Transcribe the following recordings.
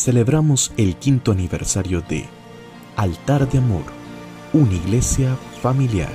celebramos el quinto aniversario de Altar de Amor, una iglesia familiar.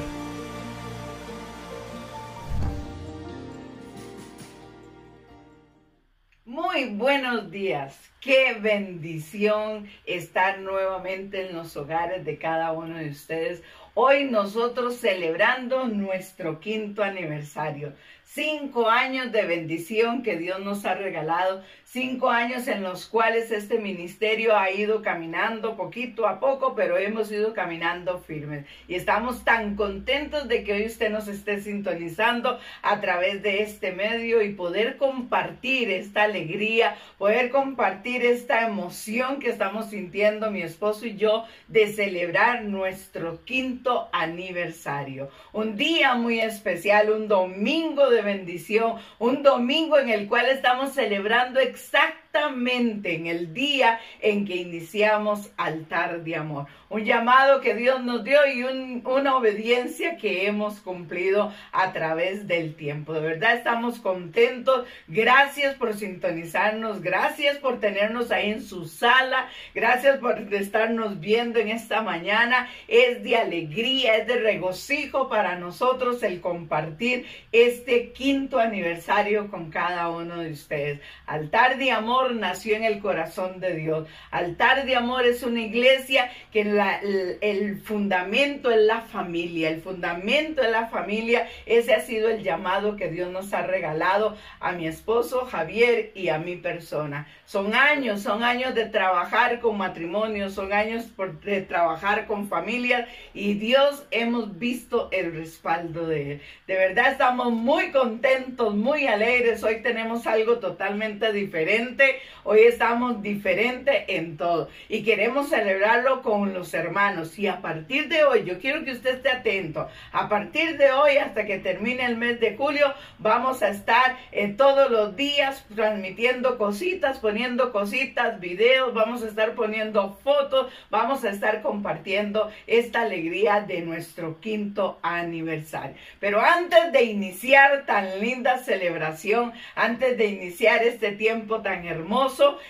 Muy buenos días. Qué bendición estar nuevamente en los hogares de cada uno de ustedes. Hoy nosotros celebrando nuestro quinto aniversario. Cinco años de bendición que Dios nos ha regalado, cinco años en los cuales este ministerio ha ido caminando poquito a poco, pero hemos ido caminando firmes. Y estamos tan contentos de que hoy usted nos esté sintonizando a través de este medio y poder compartir esta alegría, poder compartir esta emoción que estamos sintiendo mi esposo y yo de celebrar nuestro quinto aniversario. Un día muy especial, un domingo de bendición, un domingo en el cual estamos celebrando exactamente en el día en que iniciamos altar de amor un llamado que Dios nos dio y una obediencia que hemos cumplido a través del tiempo. De verdad estamos contentos. Gracias por sintonizarnos. Gracias por tenernos ahí en su sala. Gracias por estarnos viendo en esta mañana. Es de alegría, es de regocijo para nosotros el compartir este quinto aniversario con cada uno de ustedes. Altar de Amor nació en el corazón de Dios. Altar de Amor es una iglesia que el, fundamento es la familia, el fundamento es la familia. Ese ha sido el llamado que Dios nos ha regalado a mi esposo Javier y a mi persona. Son años, son años de trabajar con matrimonio, son años de trabajar con familias y Dios hemos visto el respaldo de Él. De verdad estamos muy contentos, muy alegres. Hoy tenemos algo totalmente diferente. Hoy estamos diferentes en todo y queremos celebrarlo con los hermanos. Y a partir de hoy, yo quiero que usted esté atento. A partir de hoy hasta que termine el mes de julio, vamos a estar en todos los días transmitiendo cositas, poniendo cositas, videos, vamos a estar poniendo fotos, vamos a estar compartiendo esta alegría de nuestro quinto aniversario. Pero antes de iniciar tan linda celebración, antes de iniciar este tiempo tan hermoso,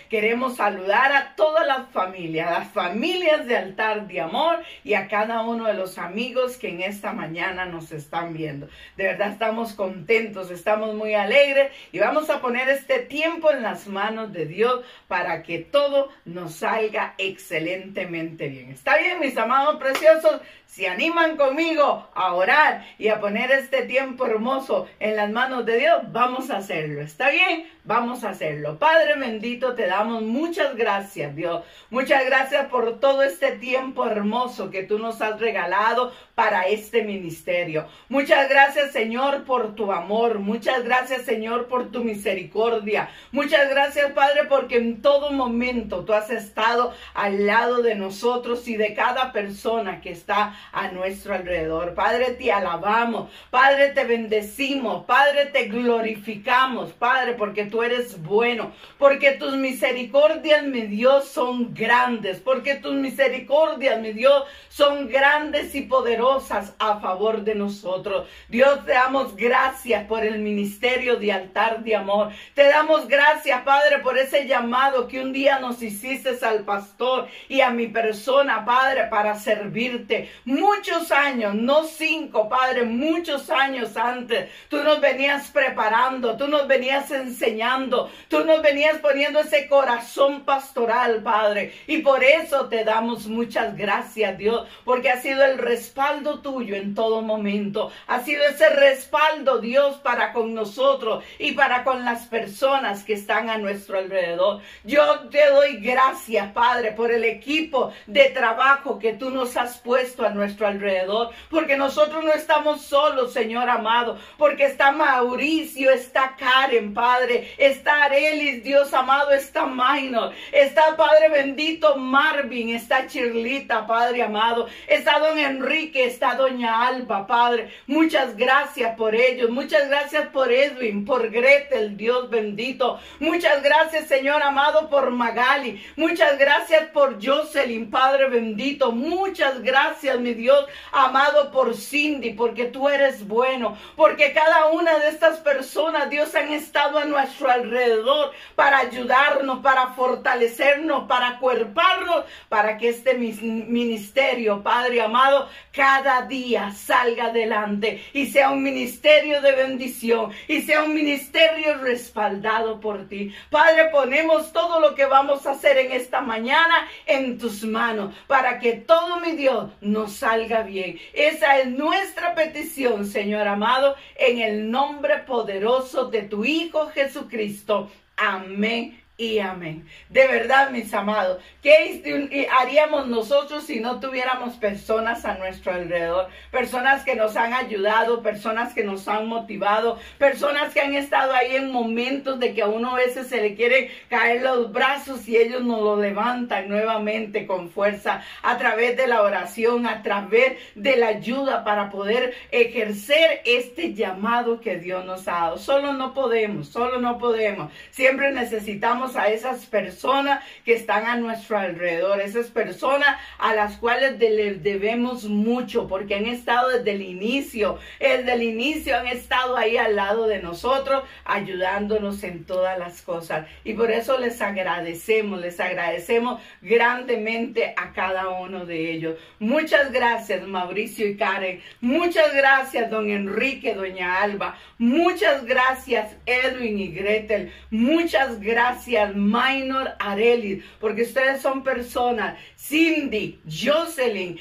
queremos saludar a todas las familias, las familias de altar de amor y a cada uno de los amigos que en esta mañana nos están viendo. De verdad estamos contentos, estamos muy alegres y vamos a poner este tiempo en las manos de Dios para que todo nos salga excelentemente bien. ¿Está bien, mis amados preciosos? Si animan conmigo a orar y a poner este tiempo hermoso en las manos de Dios, vamos a hacerlo. ¿Está bien? Vamos a hacerlo. Padre bendito, te damos muchas gracias, Dios. Muchas gracias por todo este tiempo hermoso que tú nos has regalado para este ministerio. Muchas gracias, Señor, por tu amor. Muchas gracias, Señor, por tu misericordia. Muchas gracias, Padre, porque en todo momento tú has estado al lado de nosotros y de cada persona que está a nuestro alrededor. Padre, te alabamos, Padre, te bendecimos, Padre, te glorificamos, Padre, porque tú eres bueno, porque tus misericordias, mi Dios, son grandes, porque tus misericordias, mi Dios, son grandes y poderosas a favor de nosotros. Dios, te damos gracias por el ministerio de altar de amor. Te damos gracias, Padre, por ese llamado que un día nos hiciste al pastor y a mi persona, Padre, para servirte muchos años, no cinco, Padre, muchos años antes, tú nos venías preparando, tú nos venías enseñando, tú nos venías poniendo ese corazón pastoral, Padre. Y por eso te damos muchas gracias, Dios, porque ha sido el respaldo tuyo en todo momento. Ha sido ese respaldo, Dios, para con nosotros y para con las personas que están a nuestro alrededor. Yo te doy gracias, Padre, por el equipo de trabajo que tú nos has puesto a nuestro alrededor, porque nosotros no estamos solos, Señor amado, porque está Mauricio, está Karen, Padre, está Arelis, Dios amado, está Minor, está Padre bendito Marvin, está Chirlita, Padre amado, está don Enrique, está doña Alba, Padre, muchas gracias por ellos, muchas gracias por Edwin, por Gretel, Dios bendito, muchas gracias, Señor amado, por Magali, muchas gracias por Jocelyn, Padre bendito, muchas gracias, mi Dios, amado por Cindy, porque tú eres bueno, porque cada una de estas personas, Dios, han estado a nuestro alrededor para ayudarnos, para fortalecernos, para cuerparnos, para que este ministerio, Padre amado, cada día salga adelante y sea un ministerio de bendición y sea un ministerio respaldado por ti. Padre, ponemos todo lo que vamos a hacer en esta mañana en tus manos para que todo mi Dios nos salga bien. Esa es nuestra petición, Señor amado, en el nombre poderoso de tu Hijo Jesucristo. Amén y amén. De verdad, mis amados, ¿qué haríamos nosotros si no tuviéramos personas a nuestro alrededor? Personas que nos han ayudado, personas que nos han motivado, personas que han estado ahí en momentos de que a uno a veces se le quiere caer los brazos y ellos nos lo levantan nuevamente con fuerza a través de la oración, a través de la ayuda para poder ejercer este llamado que Dios nos ha dado. Solo no podemos, solo no podemos. Siempre necesitamos a esas personas que están a nuestro alrededor, esas personas a las cuales les debemos mucho, porque han estado desde el inicio, desde el inicio han estado ahí al lado de nosotros, ayudándonos en todas las cosas. Y por eso les agradecemos, les agradecemos grandemente a cada uno de ellos. Muchas gracias, Mauricio y Karen. Muchas gracias, don Enrique, doña Alba. Muchas gracias, Edwin y Gretel. Muchas gracias Minor Arelis, porque ustedes son personas. Cindy, Jocelyn,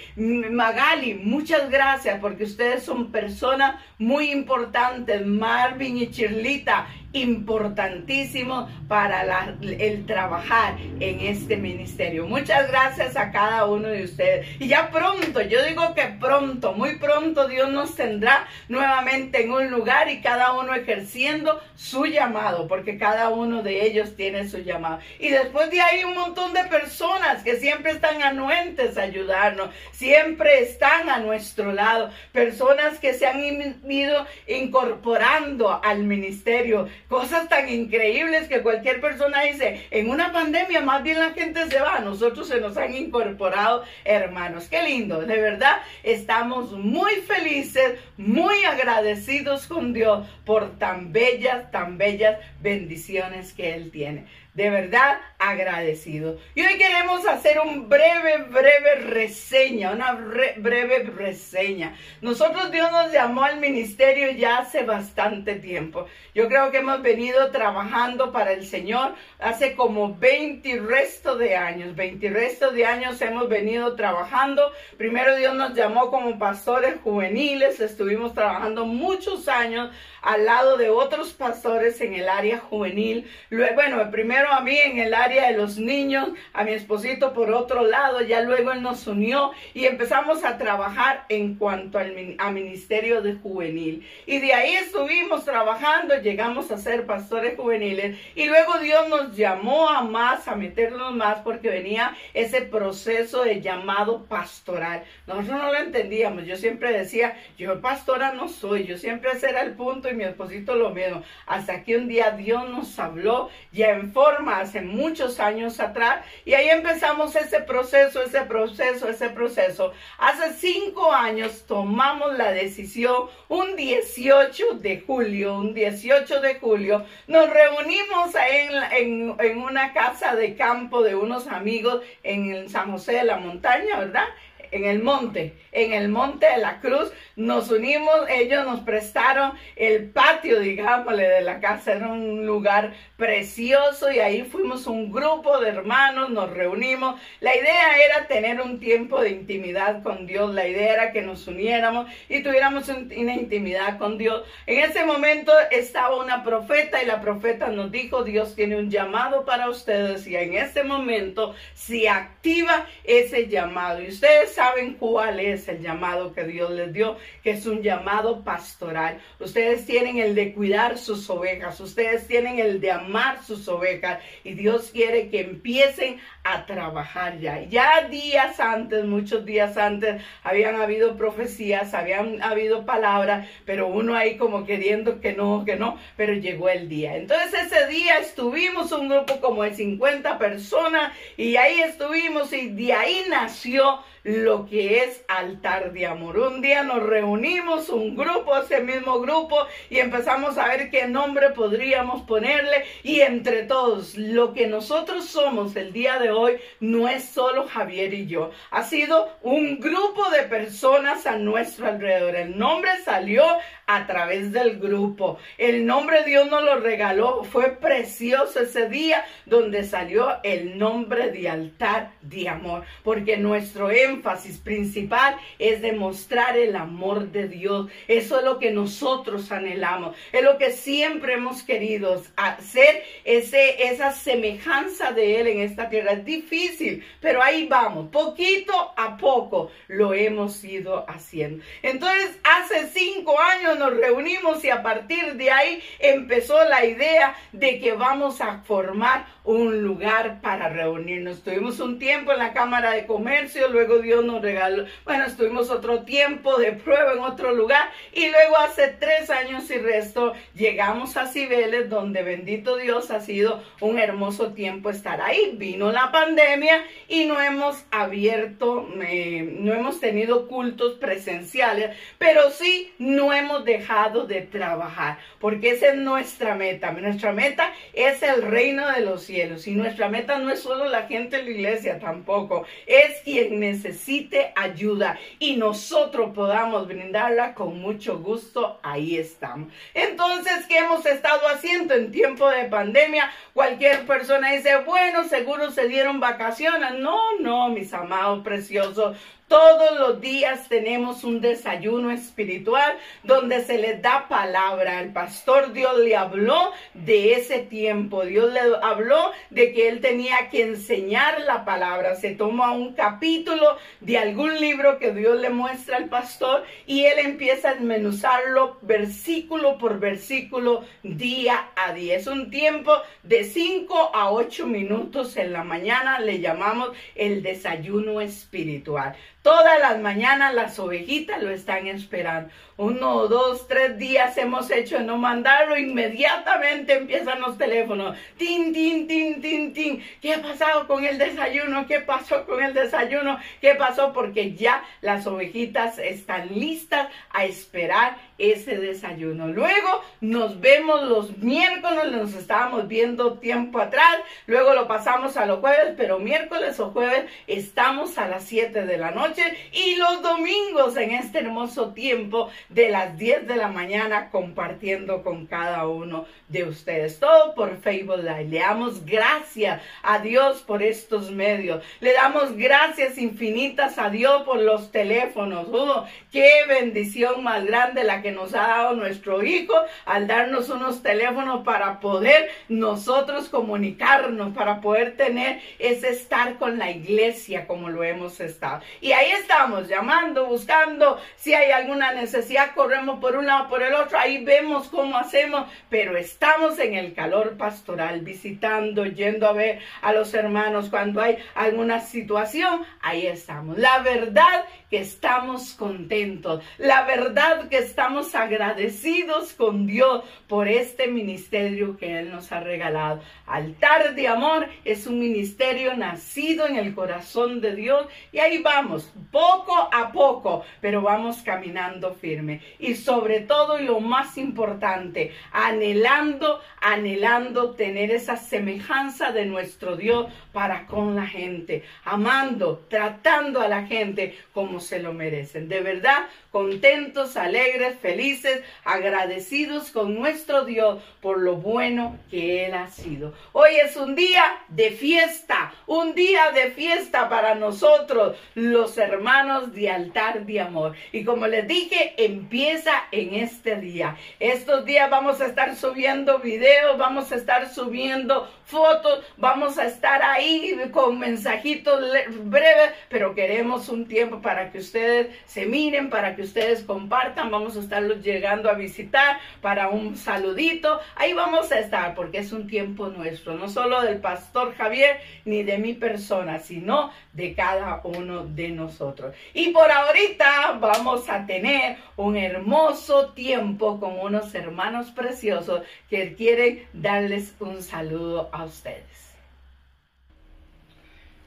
Magali, muchas gracias, porque ustedes son personas muy importantes. Marvin y Chirlita, importantísimo para el trabajar en este ministerio. Muchas gracias a cada uno de ustedes. Y ya pronto, yo digo que pronto, muy pronto Dios nos tendrá nuevamente en un lugar y cada uno ejerciendo su llamado, porque cada uno de ellos tiene su llamado. Y después de ahí un montón de personas que siempre están anuentes a ayudarnos, siempre están a nuestro lado, personas que se han ido incorporando al ministerio, cosas tan increíbles que cualquier persona dice, en una pandemia más bien la gente se va, nosotros se nos han incorporado hermanos. Qué lindo, de verdad estamos muy felices, muy agradecidos con Dios por tan bellas, tan bellas bendiciones que Él tiene. De verdad agradecido. Y hoy queremos hacer un breve, breve reseña, una breve reseña. Nosotros Dios nos llamó al ministerio ya hace bastante tiempo. Yo creo que hemos venido trabajando para el Señor hace como 20 resto de años. 20 resto de años hemos venido trabajando. Primero Dios nos llamó como pastores juveniles. Estuvimos trabajando muchos años al lado de otros pastores en el área juvenil. Luego, bueno, primero a mí en el área de los niños, a mi esposito por otro lado, ya luego él nos unió y empezamos a trabajar en cuanto al ministerio de juvenil. Y de ahí estuvimos trabajando, llegamos a ser pastores juveniles y luego Dios nos llamó a más, a meternos más porque venía ese proceso de llamado pastoral. Nosotros no lo entendíamos, yo siempre decía, yo pastora no soy, yo siempre ese era el punto mi esposito lo mismo. Hasta que un día Dios nos habló ya en forma hace muchos años atrás y ahí empezamos ese proceso, ese proceso, ese proceso. Hace cinco años tomamos la decisión, un 18 de julio, un 18 de julio, nos reunimos en, en, en una casa de campo de unos amigos en San José de la Montaña, ¿verdad? en el monte, en el monte de la cruz, nos unimos, ellos nos prestaron el patio, digámosle, de la casa, era un lugar precioso y ahí fuimos un grupo de hermanos, nos reunimos. La idea era tener un tiempo de intimidad con Dios, la idea era que nos uniéramos y tuviéramos una intimidad con Dios. En ese momento estaba una profeta y la profeta nos dijo, Dios tiene un llamado para ustedes y en ese momento se activa ese llamado. Y ustedes saben cuál es el llamado que Dios les dio, que es un llamado pastoral. Ustedes tienen el de cuidar sus ovejas, ustedes tienen el de amar sus ovejas y Dios quiere que empiecen a trabajar ya. Ya días antes, muchos días antes, habían habido profecías, habían habido palabras, pero uno ahí como queriendo que no, que no, pero llegó el día. Entonces ese día estuvimos un grupo como de 50 personas y ahí estuvimos y de ahí nació lo que es altar amor. Un día nos reunimos, un grupo, ese mismo grupo, y empezamos a ver qué nombre podríamos ponerle. Y entre todos, lo que nosotros somos el día de hoy no es solo Javier y yo. Ha sido un grupo de personas a nuestro alrededor. El nombre salió a través del grupo. El nombre Dios nos lo regaló. Fue precioso ese día donde salió el nombre de altar de amor. Porque nuestro énfasis principal es demostrar el amor de Dios. Eso es lo que nosotros anhelamos. Es lo que siempre hemos querido hacer. Ese, esa semejanza de Él en esta tierra. Es difícil, pero ahí vamos. Poquito a poco lo hemos ido haciendo. Entonces, hace cinco años nos reunimos y a partir de ahí empezó la idea de que vamos a formar un lugar para reunirnos. Estuvimos un tiempo en la Cámara de Comercio, luego Dios nos regaló, bueno, estuvimos otro tiempo de prueba en otro lugar y luego hace tres años y resto llegamos a Cibeles, donde bendito Dios ha sido un hermoso tiempo estar ahí. Vino la pandemia y no hemos abierto, eh, no hemos tenido cultos presenciales, pero sí no hemos dejado de trabajar, porque esa es nuestra meta. Nuestra meta es el reino de los cielos y nuestra meta no es solo la gente en la iglesia tampoco, es quien necesite ayuda y nosotros podamos brindarla con mucho gusto, ahí estamos. Entonces, ¿qué hemos estado haciendo en tiempo de pandemia? Cualquier persona dice, bueno, seguro se dieron vacaciones. No, no, mis amados preciosos, todos los días tenemos un desayuno espiritual donde se le da palabra. El pastor Dios le habló de ese tiempo. Dios le habló de que él tenía que enseñar la palabra. Se toma un capítulo de algún libro que Dios le muestra al pastor y él empieza a desmenuzarlo versículo por versículo día a día. Es un tiempo de 5 a 8 minutos en la mañana. Le llamamos el desayuno espiritual. Todas las mañanas las ovejitas lo están esperando. Uno, dos, tres días hemos hecho no mandarlo, inmediatamente empiezan los teléfonos. Tin, tin, tin, tin, tin. ¿Qué ha pasado con el desayuno? ¿Qué pasó con el desayuno? ¿Qué pasó? Porque ya las ovejitas están listas a esperar ese desayuno. Luego nos vemos los miércoles, nos estábamos viendo tiempo atrás, luego lo pasamos a los jueves, pero miércoles o jueves estamos a las 7 de la noche y los domingos en este hermoso tiempo de las 10 de la mañana compartiendo con cada uno de ustedes. Todo por Facebook Live. Le damos gracias a Dios por estos medios. Le damos gracias infinitas a Dios por los teléfonos. Oh, qué bendición más grande la que nos ha dado nuestro Hijo al darnos unos teléfonos para poder nosotros comunicarnos, para poder tener ese estar con la iglesia como lo hemos estado. Y ahí estamos llamando, buscando si hay alguna necesidad, corremos por un lado, por el otro, ahí vemos cómo hacemos, pero estamos en el calor pastoral, visitando, yendo a ver a los hermanos cuando hay alguna situación, ahí estamos. La verdad que estamos contentos, la verdad que estamos agradecidos con Dios por este ministerio que Él nos ha regalado. Altar de Amor es un ministerio nacido en el corazón de Dios y ahí vamos, poco a poco, pero vamos caminando firme. Y sobre todo, y lo más importante, anhelando, anhelando tener esa semejanza de nuestro Dios para con la gente, amando, tratando a la gente como se lo merecen. De verdad, contentos, alegres, felices, agradecidos con nuestro Dios por lo bueno que Él ha sido. Hoy es un día de fiesta, un día de fiesta para nosotros, los hermanos de altar de amor. Y como les dije, empieza en este día. Estos días vamos a estar subiendo videos, vamos a estar subiendo fotos, vamos a estar ahí con mensajitos breves, pero queremos un tiempo para que ustedes se miren, para que ustedes compartan, vamos a estarlos llegando a visitar para un saludito, ahí vamos a estar porque es un tiempo nuestro, no solo del pastor Javier ni de mi persona, sino de cada uno de nosotros. Y por ahorita vamos a tener un hermoso tiempo con unos hermanos preciosos que quieren darles un saludo a ustedes.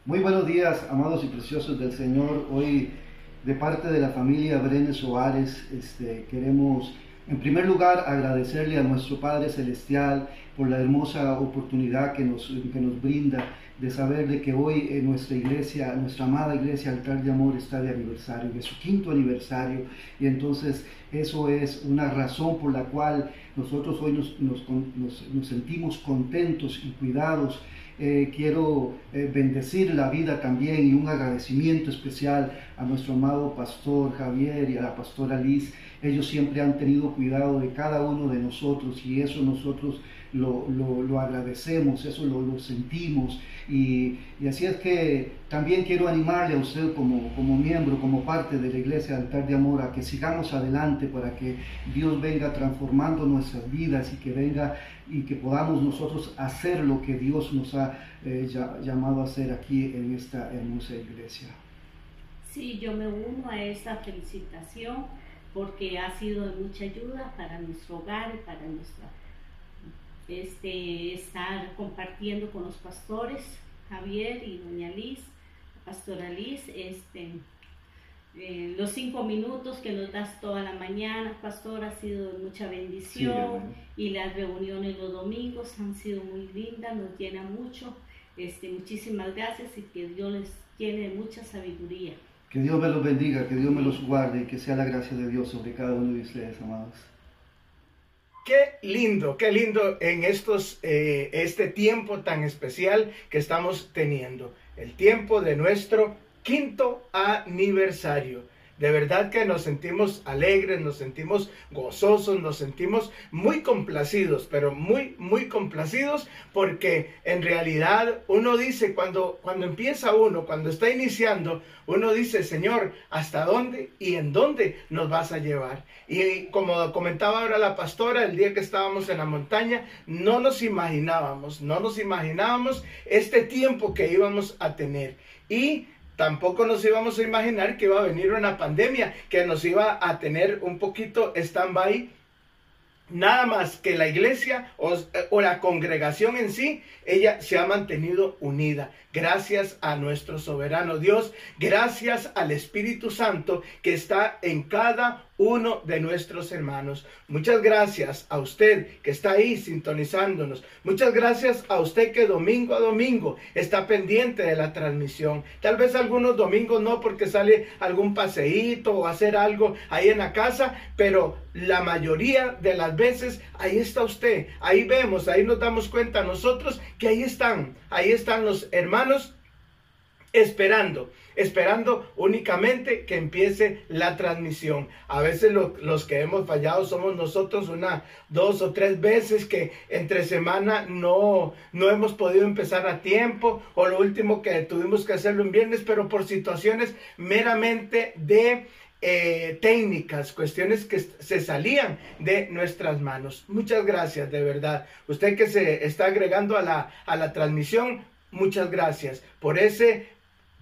Muy buenos días, amados y preciosos del Señor. Hoy, de parte de la familia Brenes Soares, este, queremos en primer lugar agradecerle a nuestro Padre Celestial por la hermosa oportunidad que nos, que nos brinda de saber de que hoy en nuestra iglesia, nuestra amada iglesia Altar de Amor está de aniversario, de su quinto aniversario, y entonces eso es una razón por la cual nosotros hoy nos, nos sentimos contentos y cuidados eh, quiero eh, bendecir la vida también y un agradecimiento especial a nuestro amado pastor Javier y a la pastora Liz. Ellos siempre han tenido cuidado de cada uno de nosotros y eso nosotros lo, lo, agradecemos, eso lo, lo sentimos. Y, y, así es que también quiero animarle a usted como, como miembro, como parte de la Iglesia Altar de Amor, a que sigamos adelante para que Dios venga transformando nuestras vidas y que venga y que podamos nosotros hacer lo que Dios nos ha eh, llamado a hacer aquí en esta hermosa iglesia. Sí, yo me uno a esta felicitación porque ha sido de mucha ayuda para nuestro hogar y para nuestra este, estar compartiendo con los pastores, Javier y doña Liz, pastora Liz, este, eh, los cinco minutos que nos das toda la mañana, pastor, ha sido mucha bendición y las reuniones los domingos han sido muy lindas, nos llena mucho. Este, muchísimas gracias y que Dios les tiene mucha sabiduría. Que Dios me los bendiga, que Dios me los guarde y que sea la gracia de Dios sobre cada uno de ustedes, amados. Qué lindo, qué lindo en estos, eh, este tiempo tan especial que estamos teniendo, el tiempo de nuestro quinto aniversario. De verdad que nos sentimos alegres, nos sentimos gozosos, nos sentimos muy complacidos, pero muy, muy complacidos porque en realidad uno dice, cuando, cuando empieza uno, cuando está iniciando, uno dice, Señor, ¿hasta dónde y en dónde nos vas a llevar? Y como comentaba ahora la pastora, el día que estábamos en la montaña, no nos imaginábamos, no nos imaginábamos este tiempo que íbamos a tener. Y Tampoco nos íbamos a imaginar que iba a venir una pandemia que nos iba a tener un poquito stand-by. Nada más que la iglesia o, o, la congregación en sí, ella se ha mantenido unida. Gracias a nuestro soberano Dios, gracias al Espíritu Santo que está en cada uno de nuestros hermanos. Muchas gracias a usted que está ahí sintonizándonos. Muchas gracias a usted que domingo a domingo está pendiente de la transmisión. Tal vez algunos domingos no porque sale algún paseíto o hacer algo ahí en la casa, pero la mayoría de las veces ahí está usted. Ahí vemos, ahí nos damos cuenta nosotros que ahí están, ahí están los hermanos esperando, esperando únicamente que empiece la transmisión. A veces los que hemos fallado somos nosotros una, dos o tres veces que entre semana no, no hemos podido empezar a tiempo o lo último que tuvimos que hacerlo en viernes, pero por situaciones meramente de eh, técnicas, cuestiones que se salían de nuestras manos. Muchas gracias, de verdad. Usted que se está agregando a la, a la transmisión, muchas gracias por ese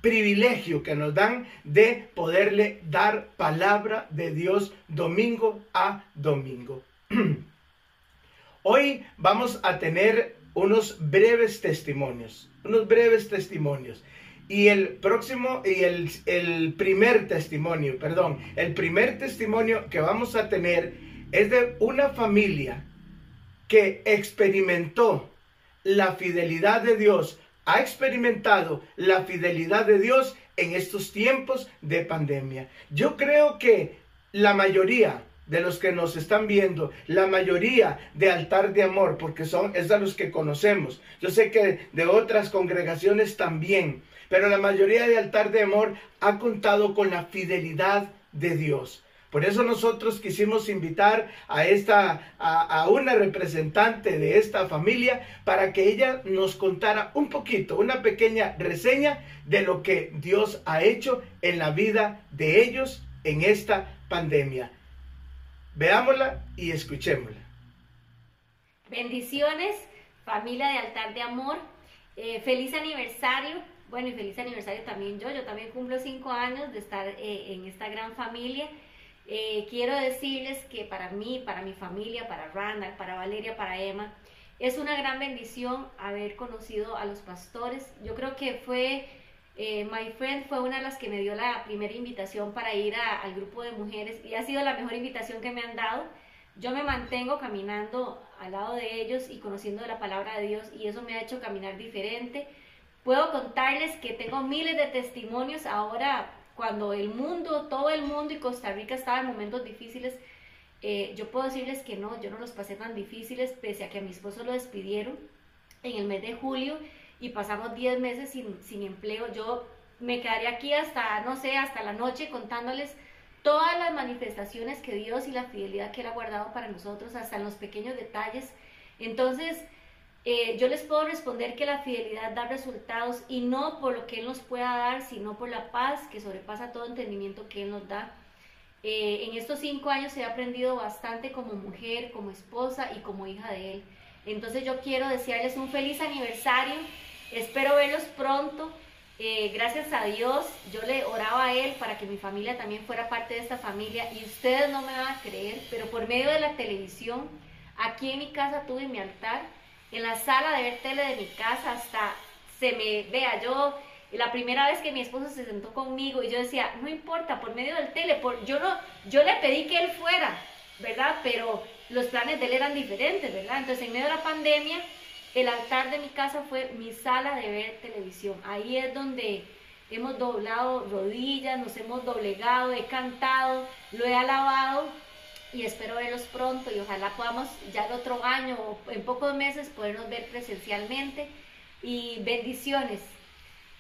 privilegio que nos dan de poderle dar palabra de Dios domingo a domingo. Hoy vamos a tener unos breves testimonios, unos breves testimonios. Y el próximo, y el, el primer testimonio, perdón, el primer testimonio que vamos a tener es de una familia que experimentó la fidelidad de Dios ha experimentado la fidelidad de Dios en estos tiempos de pandemia. Yo creo que la mayoría de los que nos están viendo, la mayoría de altar de amor, porque son es de los que conocemos. Yo sé que de otras congregaciones también, pero la mayoría de altar de amor ha contado con la fidelidad de Dios. Por eso nosotros quisimos invitar a esta a, una representante de esta familia para que ella nos contara un poquito, una pequeña reseña de lo que Dios ha hecho en la vida de ellos en esta pandemia. Veámosla y escuchémosla. Bendiciones, familia de altar de amor. Eh, feliz aniversario. Bueno, y feliz aniversario también yo. Yo también cumplo cinco años de estar eh, en esta gran familia. Eh, quiero decirles que para mí, para mi familia, para Randall, para Valeria, para Emma, es una gran bendición haber conocido a los pastores. Yo creo que fue Eh, My Friend fue una de las que me dio la primera invitación para ir al grupo de mujeres y ha sido la mejor invitación que me han dado. Yo me mantengo caminando al lado de ellos y conociendo la palabra de Dios y eso me ha hecho caminar diferente. Puedo contarles que tengo miles de testimonios ahora cuando el mundo, todo el mundo y Costa Rica estaba en momentos difíciles. Eh, yo puedo decirles que no, yo no los pasé tan difíciles pese a que a mi esposo lo despidieron en el mes de julio y pasamos 10 meses sin, sin empleo. Yo me quedaría aquí hasta, no sé, hasta la noche contándoles todas las manifestaciones que Dios y la fidelidad que Él ha guardado para nosotros, hasta en los pequeños detalles. Entonces, eh, yo les puedo responder que la fidelidad da resultados y no por lo que Él nos pueda dar, sino por la paz que sobrepasa todo entendimiento que Él nos da. Eh, en estos cinco años he aprendido bastante como mujer, como esposa y como hija de Él. Entonces yo quiero desearles un feliz aniversario. Espero verlos pronto. Eh, gracias a Dios, yo le oraba a Él para que mi familia también fuera parte de esta familia y ustedes no me van a creer, pero por medio de la televisión, aquí en mi casa tuve mi altar, en la sala de ver tele de mi casa, hasta se me vea yo. La primera vez que mi esposo se sentó conmigo y yo decía, no importa, por medio del tele, por, yo, no, yo le pedí que él fuera, ¿verdad? Pero los planes de él eran diferentes, ¿verdad? Entonces, en medio de la pandemia, el altar de mi casa fue mi sala de ver televisión. Ahí es donde hemos doblado rodillas, nos hemos doblegado, he cantado, lo he alabado y espero verlos pronto y ojalá podamos ya el otro año o en pocos meses podernos ver presencialmente y bendiciones.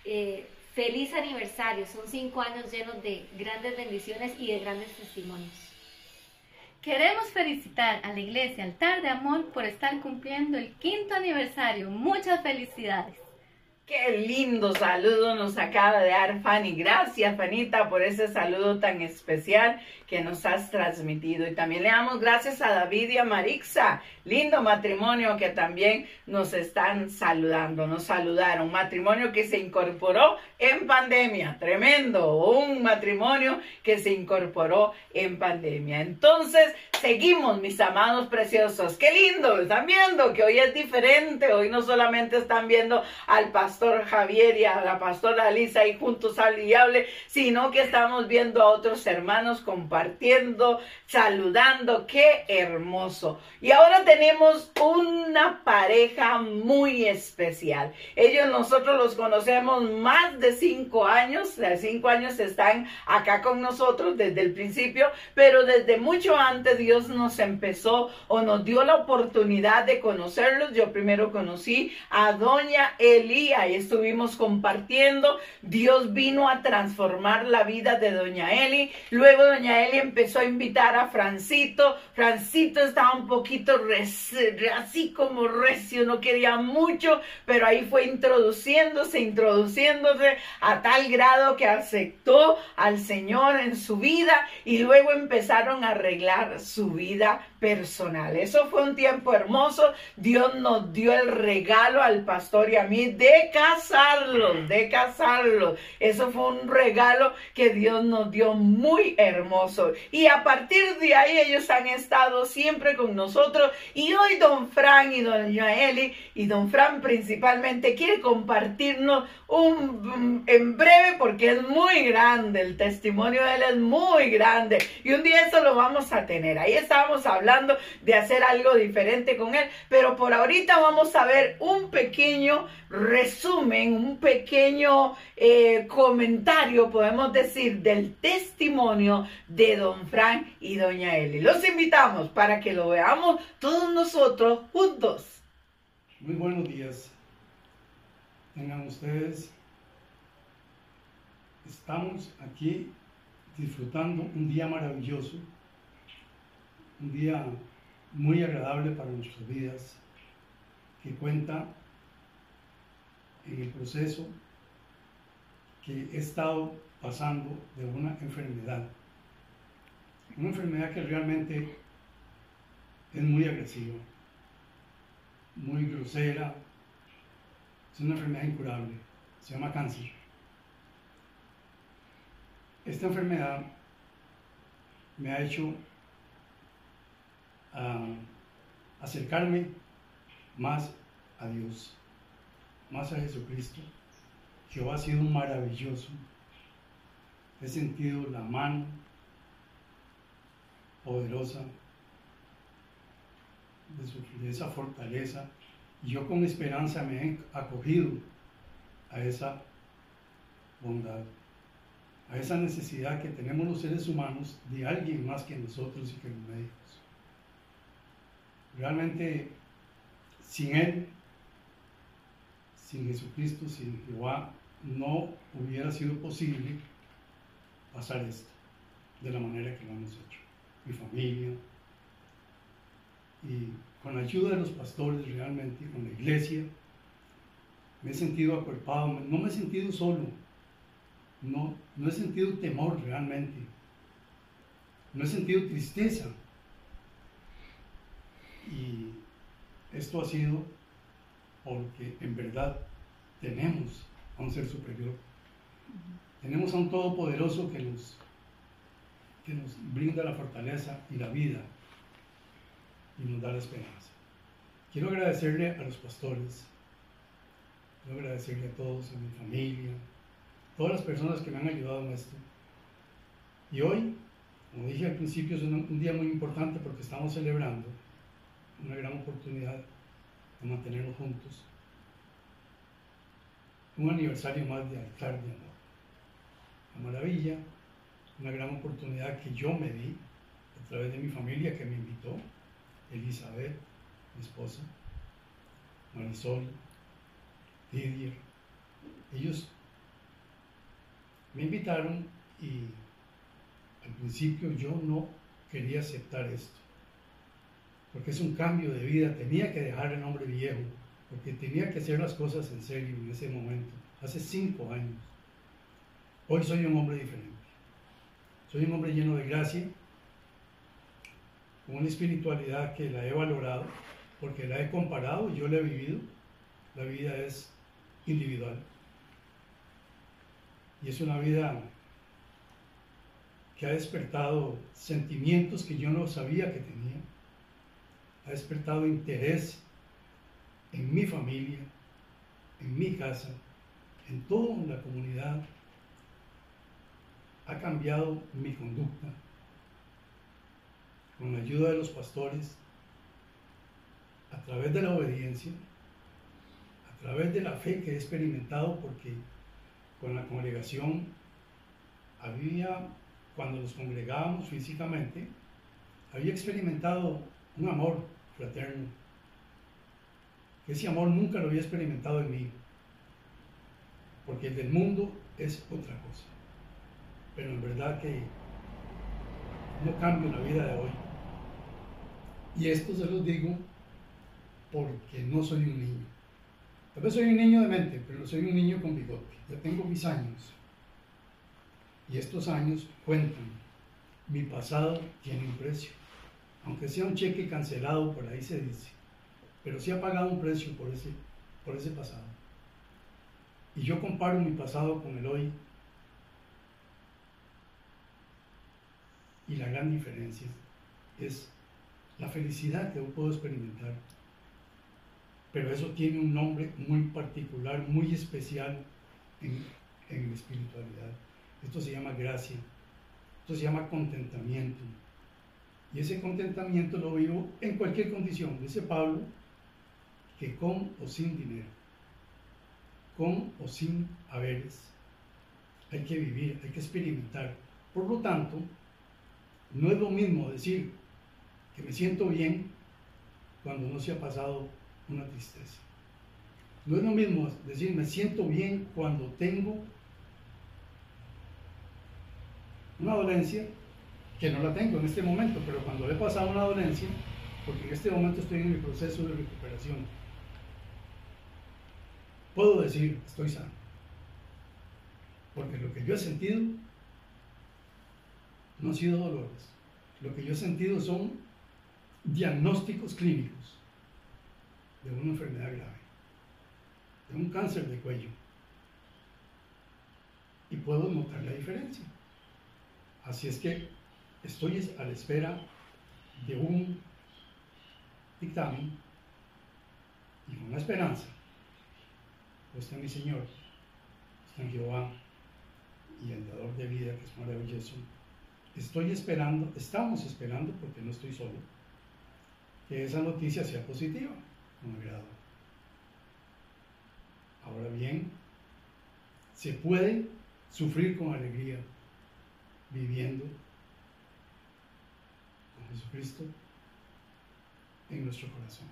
Eh, feliz aniversario, son cinco años llenos de grandes bendiciones y de grandes testimonios. Queremos felicitar a la Iglesia Altar de Amor por estar cumpliendo el quinto aniversario. Muchas felicidades. Qué lindo saludo nos acaba de dar Fanny. Gracias, Fanita, por ese saludo tan especial que nos has transmitido. Y también le damos gracias a David y a Marixa. Lindo matrimonio que también nos están saludando, nos saludaron. Matrimonio que se incorporó en pandemia. Tremendo. Un matrimonio que se incorporó en pandemia. Entonces, seguimos, mis amados preciosos. Qué lindo. Están viendo que hoy es diferente. Hoy no solamente están viendo al pastor pastor Javier y a la pastora Lisa y juntos al diable, sino que estamos viendo a otros hermanos compartiendo, saludando. Qué hermoso. Y ahora tenemos una pareja muy especial. Ellos nosotros los conocemos más de cinco años. De cinco años están acá con nosotros desde el principio, pero desde mucho antes Dios nos empezó o nos dio la oportunidad de conocerlos. Yo primero conocí a doña Elía y estuvimos compartiendo. Dios vino a transformar la vida de doña Eli. Luego doña Eli empezó a invitar a Francito. Francito estaba un poquito así como recio, no quería mucho, pero ahí fue introduciéndose, introduciéndose a tal grado que aceptó al Señor en su vida y luego empezaron a arreglar su vida personal. Eso fue un tiempo hermoso. Dios nos dio el regalo al pastor y a mí de casarlos, de casarlos. Eso fue un regalo que Dios nos dio muy hermoso. Y a partir de ahí ellos han estado siempre con nosotros. Y hoy don Fran y doña Eli y don Fran principalmente quiere compartirnos un en breve porque es muy grande. El testimonio de él es muy grande. Y un día eso lo vamos a tener. Ahí estábamos hablando de hacer algo diferente con él. Pero por ahorita vamos a ver un pequeño resumen, un pequeño eh, comentario, podemos decir, del testimonio de don Frank y doña Eli. Los invitamos para que lo veamos todos nosotros juntos. Muy buenos días. Tengan ustedes. Estamos aquí disfrutando un día maravilloso, un día muy agradable para nuestras vidas, que cuenta en el proceso que he estado pasando de una enfermedad. Una enfermedad que realmente es muy agresiva, muy grosera, es una enfermedad incurable, se llama cáncer. Esta enfermedad me ha hecho ah, acercarme más a Dios más a Jesucristo Jehová ha sido maravilloso. He sentido la mano poderosa de, su- de esa fortaleza yo con esperanza me he acogido a esa bondad, a esa necesidad que tenemos los seres humanos de alguien más que nosotros y que los médicos. Realmente sin Él, sin Jesucristo, sin Jehová, no hubiera sido posible pasar esto de la manera que lo hemos hecho. Mi familia, y con la ayuda de los pastores realmente, con la iglesia, me he sentido acuerpado, no me he sentido solo, no, no he sentido temor realmente, no he sentido tristeza. Y esto ha sido porque en verdad tenemos a un ser superior, tenemos a un todopoderoso que nos, que nos brinda la fortaleza y la vida y nos da la esperanza. Quiero agradecerle a los pastores, quiero agradecerle a todos, a mi familia, todas las personas que me han ayudado en esto. Y hoy, como dije al principio, es un, un día muy importante porque estamos celebrando una gran oportunidad de mantenernos juntos. Un aniversario más de altar de amor. Una maravilla, una gran oportunidad que yo me di a través de mi familia que me invitó, Elizabeth, mi esposa, Marisol, Didier. Ellos me invitaron y al principio yo no quería aceptar esto, porque es un cambio de vida, tenía que dejar el hombre viejo, porque tenía que hacer las cosas en serio en ese momento, hace cinco años. Hoy soy un hombre diferente, soy un hombre lleno de gracia, una espiritualidad que la he valorado, porque la he comparado yo la he vivido. La vida es individual. Y es una vida que ha despertado sentimientos que yo no sabía que tenía. Ha despertado interés en mi familia, en mi casa, en toda la comunidad. Ha cambiado mi conducta. Con la ayuda de los pastores, a través de la obediencia, a través de la fe que he experimentado, porque con la congregación había, cuando nos congregábamos físicamente, había experimentado un amor fraterno. Ese amor nunca lo había experimentado en mí, porque el del mundo es otra cosa. Pero en verdad que no cambio la vida de hoy. Y esto se los digo porque no soy un niño. Tal vez soy un niño de mente, pero soy un niño con bigote. Ya tengo mis años. Y estos años cuentan. Mi pasado tiene un precio. Aunque sea un cheque cancelado, por ahí se dice. Pero sí ha pagado un precio por ese, por ese pasado. Y yo comparo mi pasado con el hoy. Y la gran diferencia es la felicidad que yo puedo experimentar. Pero eso tiene un nombre muy particular, muy especial en, en la espiritualidad. Esto se llama gracia. Esto se llama contentamiento. Y ese contentamiento lo vivo en cualquier condición. Dice Pablo que con o sin dinero, con o sin haberes, hay que vivir, hay que experimentar. Por lo tanto, no es lo mismo decir que me siento bien cuando no se ha pasado una tristeza. No es lo mismo decir me siento bien cuando tengo una dolencia, que no la tengo en este momento, pero cuando he pasado una dolencia, porque en este momento estoy en mi proceso de recuperación, puedo decir estoy sano. Porque lo que yo he sentido no han sido dolores. Lo que yo he sentido son diagnósticos clínicos de una enfermedad grave, de un cáncer de cuello. Y puedo notar la diferencia. Así es que estoy a la espera de un dictamen y con la esperanza puesta en mi Señor San Jehová y el dador de vida, que es maravilloso, estoy esperando, estamos esperando, porque no estoy solo, que esa noticia sea positiva, con agrado. Ahora bien, se puede sufrir con alegría viviendo con Jesucristo en nuestro corazón.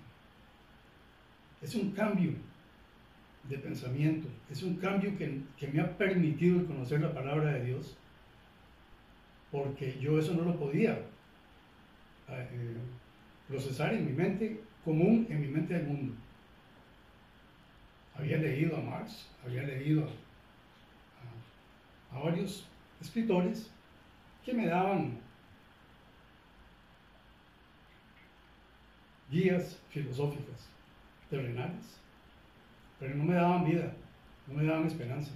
Es un cambio de pensamiento, es un cambio que, que me ha permitido conocer la palabra de Dios, porque yo eso no lo podía eh, procesar en mi mente común, en mi mente del mundo. Había leído a Marx, había leído a, varios escritores que me daban guías filosóficas terrenales, pero no me daban vida, no me daban esperanza,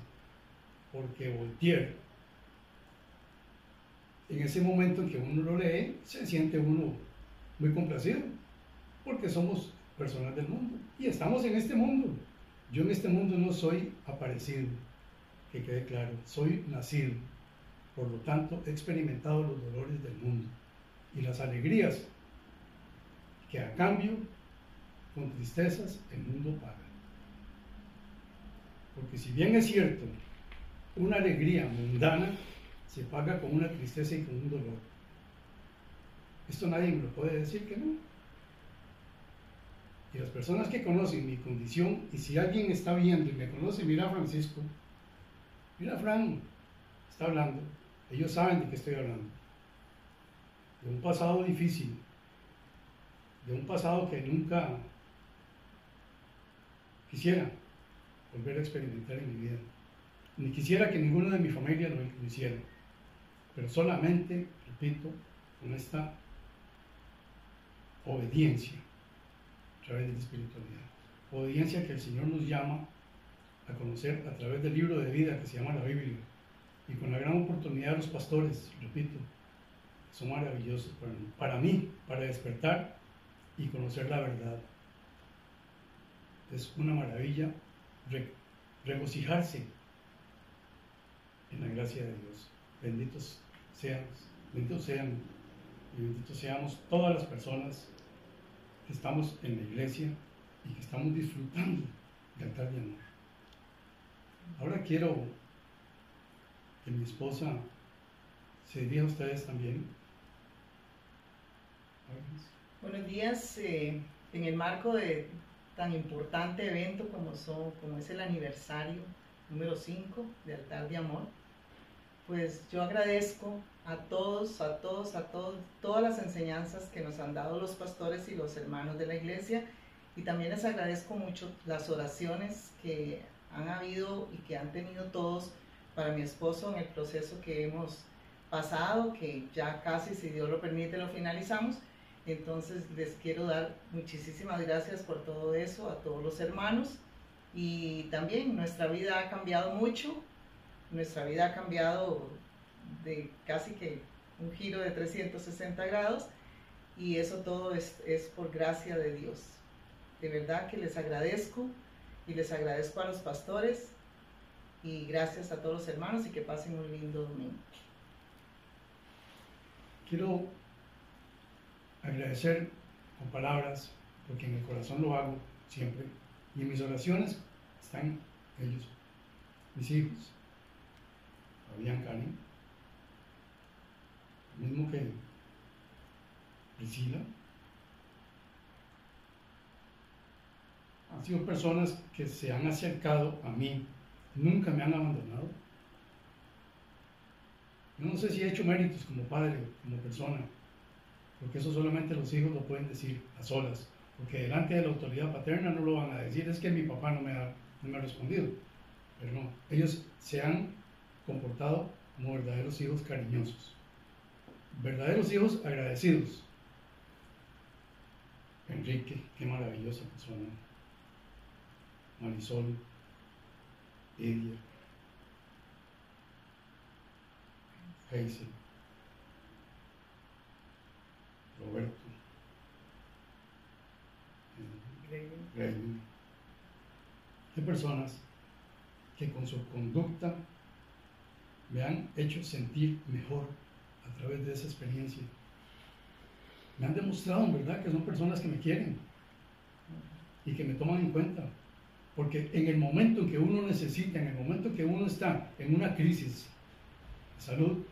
porque Voltaire, en ese momento en que uno lo lee, se siente uno muy complacido, porque somos personas del mundo y estamos en este mundo. Yo en este mundo no soy aparecido, que quede claro, soy nacido. Por lo tanto, he experimentado los dolores del mundo y las alegrías que a cambio, con tristezas, el mundo paga. Porque si bien es cierto, una alegría mundana se paga con una tristeza y con un dolor. Esto nadie me lo puede decir que no. Y las personas que conocen mi condición, y si alguien está viendo y me conoce, mira Francisco, mira Fran, está hablando, ellos saben de qué estoy hablando. De un pasado difícil, de un pasado que nunca quisiera volver a experimentar en mi vida. Ni quisiera que ninguno de mi familia lo hiciera. Pero solamente, repito, con esta obediencia a través de la espiritualidad. Obediencia que el Señor nos llama a conocer a través del libro de vida que se llama la Biblia. Y con la gran oportunidad de los pastores, repito, son maravillosos para mí, para, mí, para despertar y conocer la verdad. Es una maravilla regocijarse en la gracia de Dios. Benditos sean, benditos sean y benditos seamos todas las personas estamos en la iglesia y que estamos disfrutando del altar de amor. Ahora quiero que mi esposa se dirija a ustedes también. Buenos días. Eh, en el marco de tan importante evento como, son, como es el aniversario número 5 de Altar de Amor, pues yo agradezco a todos, a todos, a todos, todas las enseñanzas que nos han dado los pastores y los hermanos de la iglesia. Y también les agradezco mucho las oraciones que han habido y que han tenido todos para mi esposo en el proceso que hemos pasado, que ya casi, si Dios lo permite, lo finalizamos. Entonces les quiero dar muchísimas gracias por todo eso a todos los hermanos. Y también nuestra vida ha cambiado mucho, nuestra vida ha cambiado de casi que un giro de 360 grados y eso todo es, es por gracia de Dios. De verdad que les agradezco y les agradezco a los pastores y gracias a todos los hermanos y que pasen un lindo domingo. Quiero agradecer con palabras, porque en el corazón lo hago siempre, y en mis oraciones están ellos, mis hijos, Fabián Cani, mismo que Priscila. Han sido personas que se han acercado a mí, nunca me han abandonado. No sé si he hecho méritos como padre, como persona, porque eso solamente los hijos lo pueden decir a solas, porque delante de la autoridad paterna no lo van a decir, es que mi papá no me ha, no me ha respondido. Pero no, ellos se han comportado como verdaderos hijos cariñosos, verdaderos hijos agradecidos. Enrique, qué maravillosa persona. Marisol, Edia, Hazel, Roberto, Greg. Qué personas que con su conducta me han hecho sentir mejor a través de esa experiencia. Me han demostrado, en verdad, que son personas que me quieren y que me toman en cuenta. Porque en el momento en que uno necesita, en el momento en que uno está en una crisis de salud,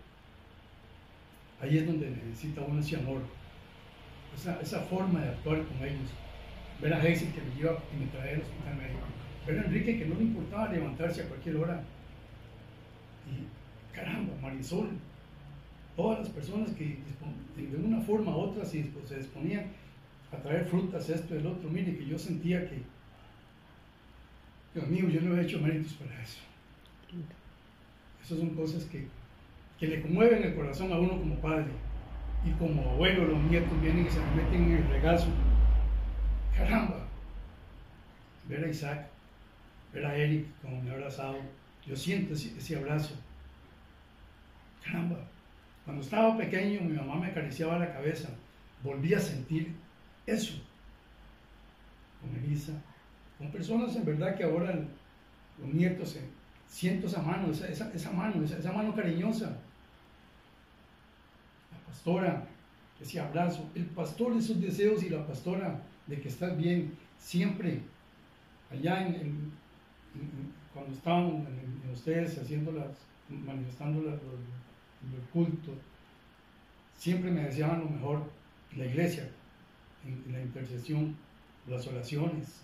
ahí es donde necesita uno ese amor, esa, esa forma de actuar con ellos. Ver a Hazel que me lleva y me trae al hospital médico. Ver a Enrique que no le importaba levantarse a cualquier hora. Caramba, Marisol, todas las personas que de una forma u otra se, disponían a traer frutas, esto y el otro, mire que yo sentía que, Dios mío, yo no he hecho méritos para eso. Esas son cosas que, que le conmueven el corazón a uno como padre. Y como abuelo, los nietos vienen y se me meten en el regazo. Caramba. Ver a Isaac, ver a Eric como me ha abrazado. Yo siento ese abrazo. Caramba. Cuando estaba pequeño, mi mamá me acariciaba la cabeza. Volví a sentir eso. Con Elisa. Con personas en verdad que ahora los nietos, siento esa mano, esa, esa, mano, esa, mano cariñosa. La pastora, ese abrazo. El pastor de sus deseos y la pastora de que estás bien. Siempre allá en, cuando estaban ustedes haciendo las, manifestando las, el culto, siempre me deseaban lo mejor, la iglesia, en, la intercesión, las oraciones.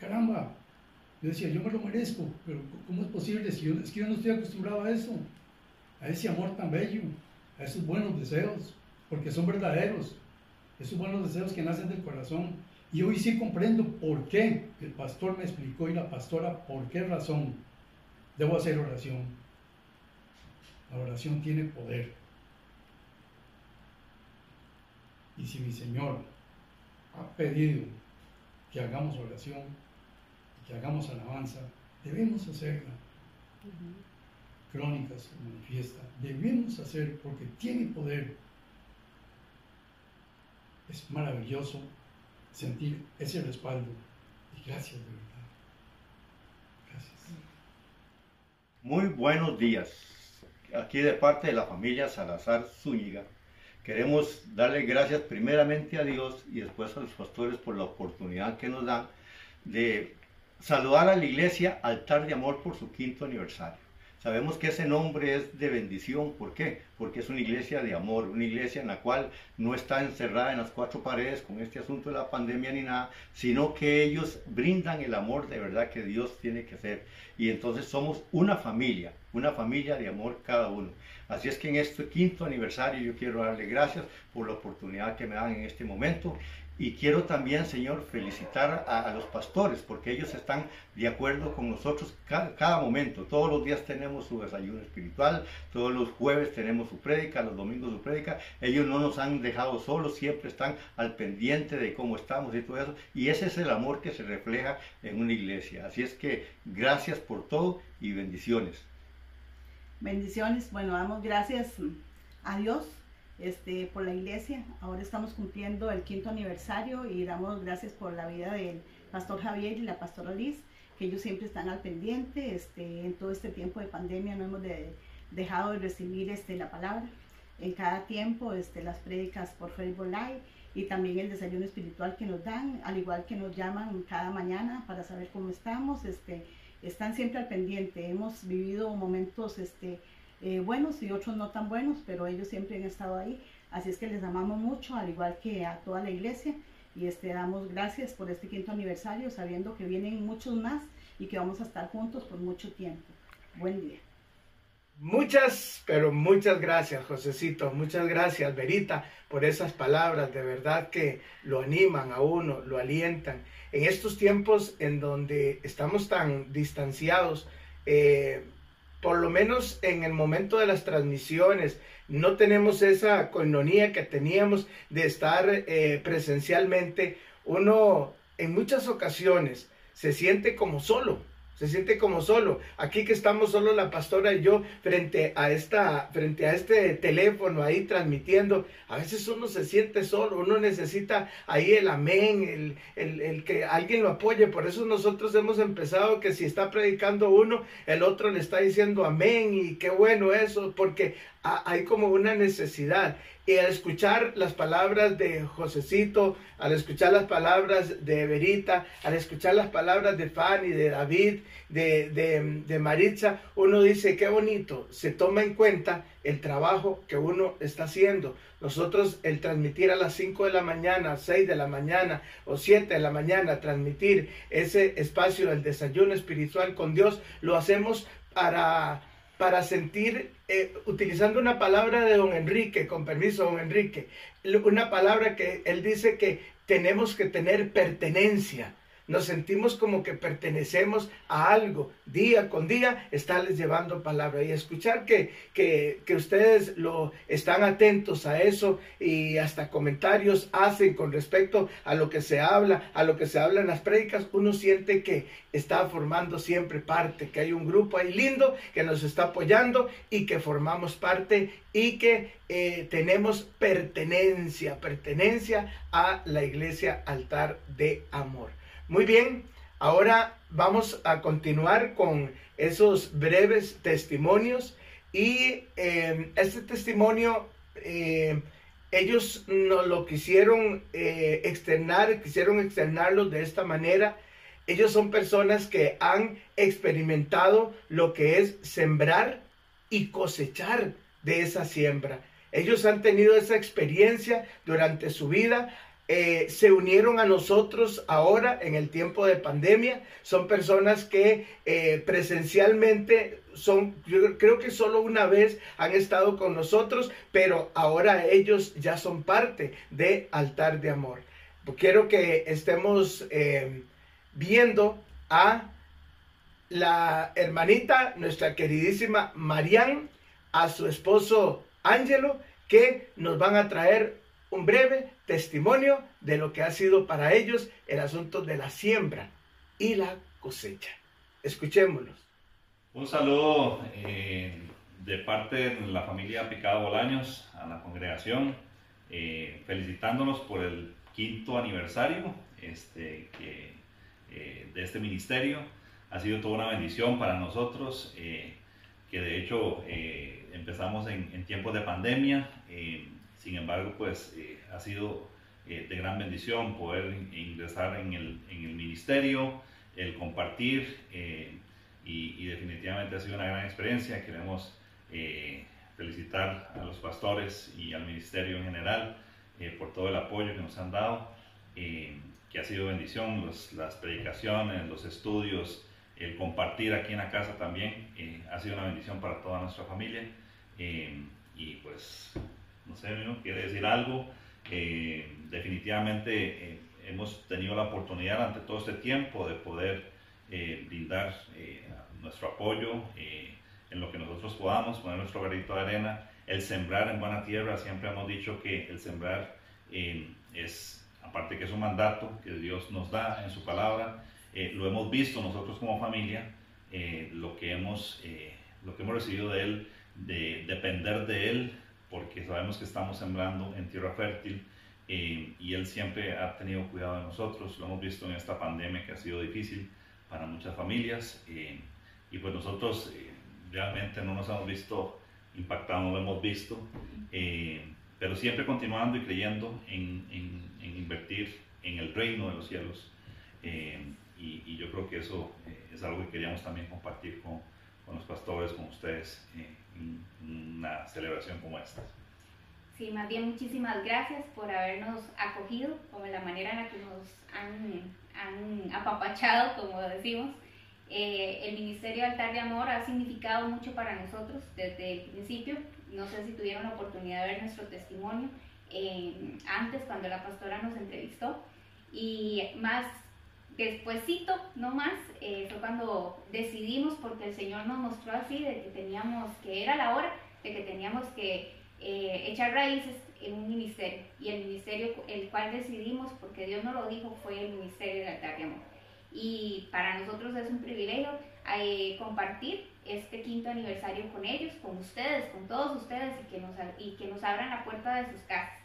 Caramba, yo decía, yo me lo merezco, pero ¿cómo es posible si yo, es que yo no estoy acostumbrado a eso? A ese amor tan bello, a esos buenos deseos, porque son verdaderos, esos buenos deseos que nacen del corazón. Y hoy sí comprendo por qué el pastor me explicó y la pastora por qué razón debo hacer oración la oración tiene poder. Y si mi Señor ha pedido que hagamos oración y que hagamos alabanza, debemos hacerla. Crónicas manifiesta, debemos hacer porque tiene poder. Es maravilloso sentir ese respaldo. Y gracias de verdad. Gracias. Muy buenos días aquí de parte de la familia Salazar Zúñiga, queremos darle gracias primeramente a Dios y después a los pastores por la oportunidad que nos dan de saludar a la iglesia Altar de Amor por su quinto aniversario. Sabemos que ese nombre es de bendición. ¿Por qué? Porque es una iglesia de amor, una iglesia en la cual no está encerrada en las cuatro paredes con este asunto de la pandemia ni nada, sino que ellos brindan el amor de verdad que Dios tiene que hacer. Y entonces somos una familia, una familia de amor cada uno. Así es que en este quinto aniversario yo quiero darle gracias por la oportunidad que me dan en este momento y quiero también, Señor, felicitar a, los pastores, porque ellos están de acuerdo con nosotros cada, momento. Todos los días tenemos su desayuno espiritual, todos los jueves tenemos su prédica, los domingos su prédica. Ellos no nos han dejado solos, siempre están al pendiente de cómo estamos y todo eso. Y ese es el amor que se refleja en una iglesia. Así es que gracias por todo y bendiciones. Bendiciones. Bueno, damos gracias a Dios este, por la iglesia. Ahora estamos cumpliendo el quinto aniversario y damos gracias por la vida del pastor Javier y la pastora Liz, que ellos siempre están al pendiente. Este, en todo este tiempo de pandemia no hemos dejado de recibir este, la palabra. En cada tiempo, este, las prédicas por Facebook Live y también el desayuno espiritual que nos dan, al igual que nos llaman cada mañana para saber cómo estamos. Este, están siempre al pendiente. Hemos vivido momentos este, eh, buenos y otros no tan buenos, pero ellos siempre han estado ahí. Así es que les amamos mucho, al igual que a toda la iglesia. Y este, damos gracias por este quinto aniversario, sabiendo que vienen muchos más y que vamos a estar juntos por mucho tiempo. Buen día. Muchas, pero muchas gracias, Josecito. Muchas gracias, Verita, por esas palabras. De verdad que lo animan a uno, lo alientan. En estos tiempos en donde estamos tan distanciados, eh, por lo menos en el momento de las transmisiones, no tenemos esa coinonía que teníamos de estar eh, presencialmente. Uno en muchas ocasiones se siente como solo, se siente como solo. Aquí que estamos solo la pastora y yo frente a esta, frente a este teléfono ahí transmitiendo, a veces uno se siente solo, uno necesita ahí el amén, el, el, que alguien lo apoye. Por eso nosotros hemos empezado que si está predicando uno, el otro le está diciendo amén y qué bueno eso, porque hay como una necesidad. Y al escuchar las palabras de Josecito, al escuchar las palabras de Verita, al escuchar las palabras de Fanny, de David, de, de, Maritza, uno dice, qué bonito, se toma en cuenta el trabajo que uno está haciendo. Nosotros el transmitir a las 5 de la mañana, 6 de la mañana o 7 de la mañana, transmitir ese espacio del desayuno espiritual con Dios, lo hacemos para para sentir, eh, utilizando una palabra de don Enrique, con permiso, don Enrique, una palabra que él dice que tenemos que tener pertenencia nos sentimos como que pertenecemos a algo. Día con día estarles llevando palabra y escuchar que, que, que, ustedes lo están atentos a eso y hasta comentarios hacen con respecto a lo que se habla, a lo que se habla en las prédicas, uno siente que está formando siempre parte, que hay un grupo ahí lindo que nos está apoyando y que formamos parte y que eh, tenemos pertenencia, pertenencia a la iglesia altar de amor. Muy bien, ahora vamos a continuar con esos breves testimonios y eh, este testimonio eh, ellos no lo quisieron eh, externar, quisieron externarlo de esta manera. Ellos son personas que han experimentado lo que es sembrar y cosechar de esa siembra. Ellos han tenido esa experiencia durante su vida, eh, se unieron a nosotros ahora en el tiempo de pandemia. Son personas que eh, presencialmente son, yo creo que solo una vez han estado con nosotros, pero ahora ellos ya son parte de Altar de Amor. Quiero que estemos eh, viendo a la hermanita, nuestra queridísima Marian, a su esposo Ángelo, que nos van a traer un breve testimonio de lo que ha sido para ellos el asunto de la siembra y la cosecha. Escuchémoslos. Un saludo eh, de parte de la familia Picado Bolaños a la congregación, eh, felicitándonos por el quinto aniversario este, eh, de este ministerio. Ha sido toda una bendición para nosotros, que de hecho empezamos en, en, tiempos de pandemia sin embargo, pues eh, ha sido eh, de gran bendición poder ingresar en el, en el ministerio, el compartir eh, y, definitivamente ha sido una gran experiencia. Queremos felicitar a los pastores y al ministerio en general por todo el apoyo que nos han dado, que ha sido bendición, las predicaciones, los estudios, el compartir aquí en la casa también ha sido una bendición para toda nuestra familia. y pues no sé, ¿no? quiere decir algo. Eh, definitivamente eh, hemos tenido la oportunidad durante todo este tiempo de poder eh, brindar nuestro apoyo en lo que nosotros podamos, poner nuestro granito de arena, el sembrar en buena tierra. Siempre hemos dicho que el sembrar es, aparte que es un mandato que Dios nos da en su palabra, lo hemos visto nosotros como familia, lo, que hemos, lo que hemos recibido de Él, de depender de Él, porque sabemos que estamos sembrando en tierra fértil eh, y Él siempre ha tenido cuidado de nosotros. Lo hemos visto en esta pandemia que ha sido difícil para muchas familias eh, y pues nosotros eh, realmente no nos hemos visto impactados, no lo hemos visto, pero siempre continuando y creyendo en, en, invertir en el reino de los cielos. Y, y, yo creo que eso es algo que queríamos también compartir con, con los pastores, con ustedes una celebración como esta. Sí, más bien muchísimas gracias por habernos acogido, como la manera en la que nos han, han apapachado, como decimos. Eh, el Ministerio Altar de Amor ha significado mucho para nosotros desde el principio. No sé si tuvieron la oportunidad de ver nuestro testimonio eh, antes, cuando la pastora nos entrevistó. Y más despuésito, no más, eh, fue cuando decidimos, porque el Señor nos mostró así, de que teníamos, que era la hora, de que teníamos que eh, echar raíces en un ministerio. Y el ministerio, el cual decidimos, porque Dios nos lo dijo, fue el ministerio del altar de amor. y para nosotros es un privilegio eh, compartir este quinto aniversario con ellos, con ustedes, con todos ustedes y que nos, y que nos abran la puerta de sus casas.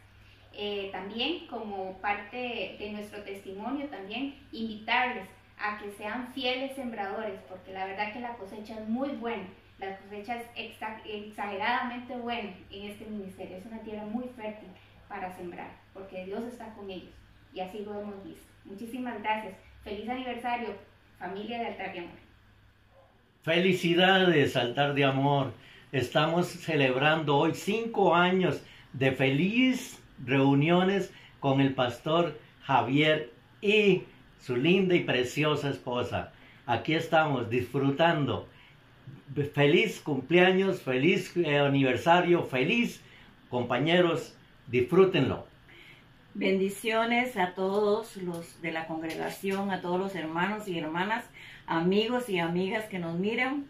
Eh, también como parte de nuestro testimonio, también invitarles a que sean fieles sembradores, porque la verdad que la cosecha es muy buena, la cosecha es exageradamente buena en este ministerio, es una tierra muy fértil para sembrar, porque Dios está con ellos y así lo hemos visto. Muchísimas gracias. Feliz aniversario, familia de Altar de Amor. Felicidades, Altar de Amor. Estamos celebrando hoy cinco años de feliz reuniones con el pastor Javier y su linda y preciosa esposa. Aquí estamos disfrutando. Feliz cumpleaños, feliz eh, aniversario, feliz compañeros, disfrútenlo. Bendiciones a todos los de la congregación, a todos los hermanos y hermanas, amigos y amigas que nos miran.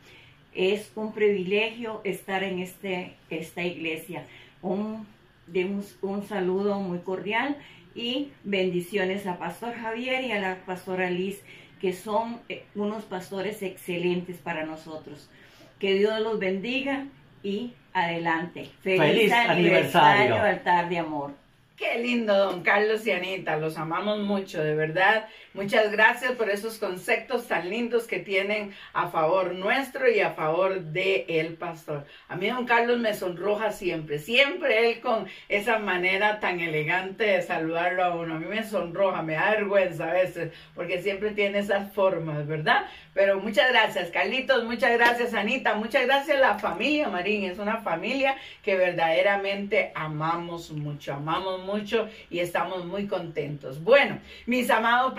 Es un privilegio estar en este, esta iglesia. Un, de un, saludo muy cordial y bendiciones a Pastor Javier y a la Pastora Liz, que son eh, unos pastores excelentes para nosotros. Que Dios los bendiga y adelante. Feliz, aniversario, altar de amor. Qué lindo, don Carlos y Anita, los amamos mucho, de verdad. Muchas gracias por esos conceptos tan lindos que tienen a favor nuestro y a favor de el pastor. A mí don Carlos me sonroja siempre, siempre él con esa manera tan elegante de saludarlo a uno. A mí me sonroja, me da vergüenza a veces, porque siempre tiene esas formas, ¿verdad? Pero muchas gracias, Carlitos, muchas gracias, Anita, muchas gracias a la familia Marín. Es una familia que verdaderamente amamos mucho, amamos mucho y estamos muy contentos. Bueno, mis amados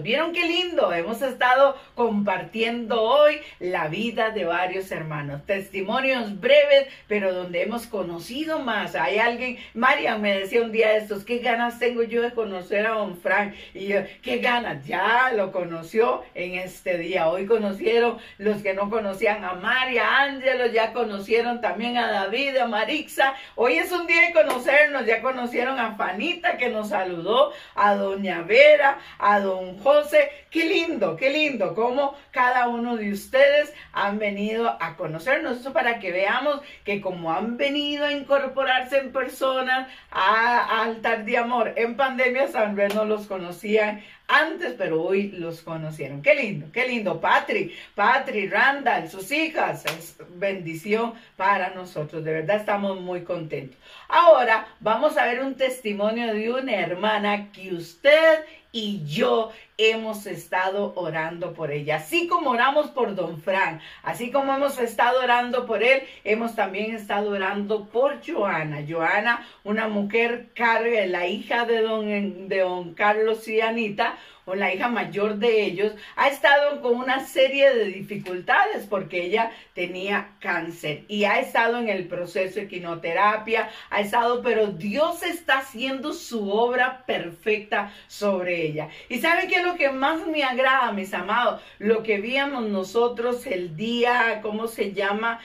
¿vieron qué lindo? Hemos estado compartiendo hoy la vida de varios hermanos. Testimonios breves, pero donde hemos conocido más. Hay alguien, María me decía un día de estos, ¿qué ganas tengo yo de conocer a don Frank? Y yo, ¿qué ganas? Ya lo conoció en este día. Hoy conocieron los que no conocían a María, Ángelo, ya conocieron también a David, a Marixa. Hoy es un día de conocernos, ya conocieron a Fanita que nos saludó, a doña Vera, a don José. Qué lindo, qué lindo, cómo cada uno de ustedes han venido a conocernos. Eso para que veamos que como han venido a incorporarse en personas a, altar de amor en pandemia, San vez no los conocían antes, pero hoy los conocieron. Qué lindo, qué lindo. Patri, Patri, Randall, sus hijas, es bendición para nosotros. De verdad estamos muy contentos. Ahora vamos a ver un testimonio de una hermana que usted y yo hemos estado orando por ella. Así como oramos por don Fran, así como hemos estado orando por él, hemos también estado orando por Joana. Joana, una mujer carga, la hija de don, de don Carlos y Anita, o la hija mayor de ellos, ha estado con una serie de dificultades porque ella tenía cáncer y ha estado en el proceso de quinoterapia, ha estado, pero Dios está haciendo su obra perfecta sobre ella. ¿Y sabe qué es lo que más me agrada, mis amados? Lo que víamos nosotros el día, ¿cómo se llama?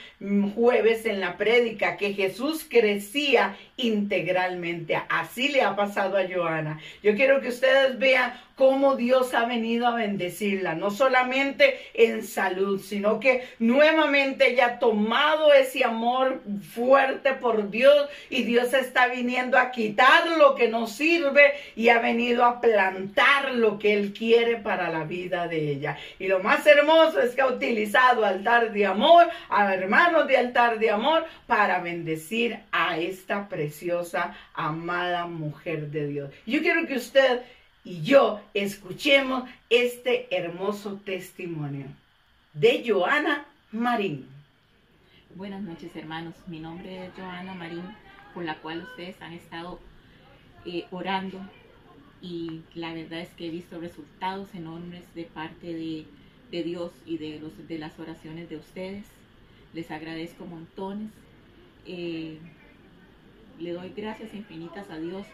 Jueves en la prédica, que Jesús crecía integralmente. Así le ha pasado a Joana. Yo quiero que ustedes vean cómo Dios ha venido a bendecirla, no solamente en salud, sino que nuevamente ella ha tomado ese amor fuerte por Dios y Dios está viniendo a quitar lo que no sirve y ha venido a plantar lo que Él quiere para la vida de ella. Y lo más hermoso es que ha utilizado altar de amor, a hermanos de altar de amor, para bendecir a esta preciosa, amada mujer de Dios. Yo quiero que usted y yo escuchemos este hermoso testimonio de Joana Marín. Buenas noches hermanos, mi nombre es Joana Marín, con la cual ustedes han estado eh, orando y la verdad es que he visto resultados enormes de parte de, Dios y de, los, de las oraciones de ustedes. Les agradezco montones. Eh, le doy gracias infinitas a Dios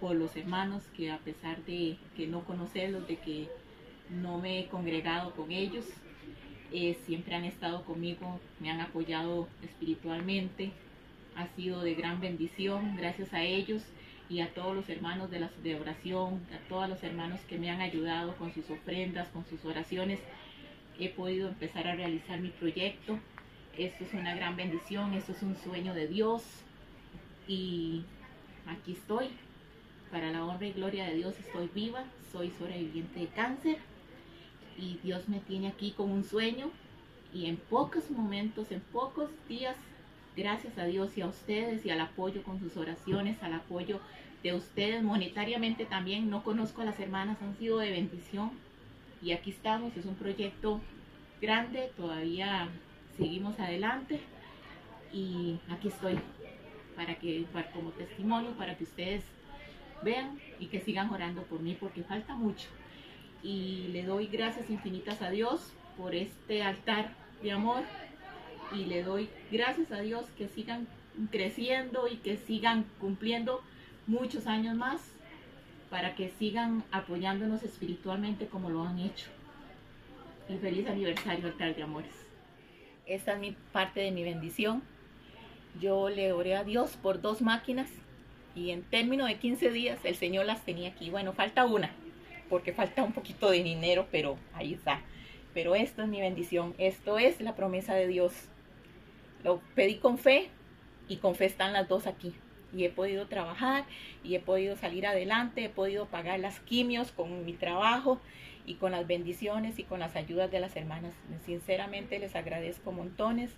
por los hermanos que a pesar de que no conocerlos, de que no me he congregado con ellos, eh, siempre han estado conmigo, me han apoyado espiritualmente, ha sido de gran bendición gracias a ellos y a todos los hermanos de la de oración, a todos los hermanos que me han ayudado con sus ofrendas, con sus oraciones. He podido empezar a realizar mi proyecto. Esto es una gran bendición, esto es un sueño de Dios y aquí estoy. Para la honra y gloria de Dios estoy viva, soy sobreviviente de cáncer y Dios me tiene aquí con un sueño y en pocos momentos, en pocos días gracias a Dios y a ustedes y al apoyo con sus oraciones, al apoyo de ustedes monetariamente también. No conozco a las hermanas, han sido de bendición y aquí estamos, es un proyecto grande, todavía seguimos adelante y aquí estoy para que para, como testimonio para que ustedes vean y que sigan orando por mí porque falta mucho y le doy gracias infinitas a Dios por este altar de amor y le doy gracias a Dios que sigan creciendo y que sigan cumpliendo muchos años más para que sigan apoyándonos espiritualmente como lo han hecho. Y feliz aniversario altar de amores. Esta es mi parte de mi bendición. Yo le oré a Dios por dos máquinas y en términos de 15 días el Señor las tenía aquí. Bueno, falta una, porque falta un poquito de dinero, pero ahí está. Pero esto es mi bendición, esto es la promesa de Dios. Lo pedí con fe y con fe están las dos aquí. Y he podido trabajar y he podido salir adelante, he podido pagar las quimios con mi trabajo y con las bendiciones y con las ayudas de las hermanas. Sinceramente les agradezco montones.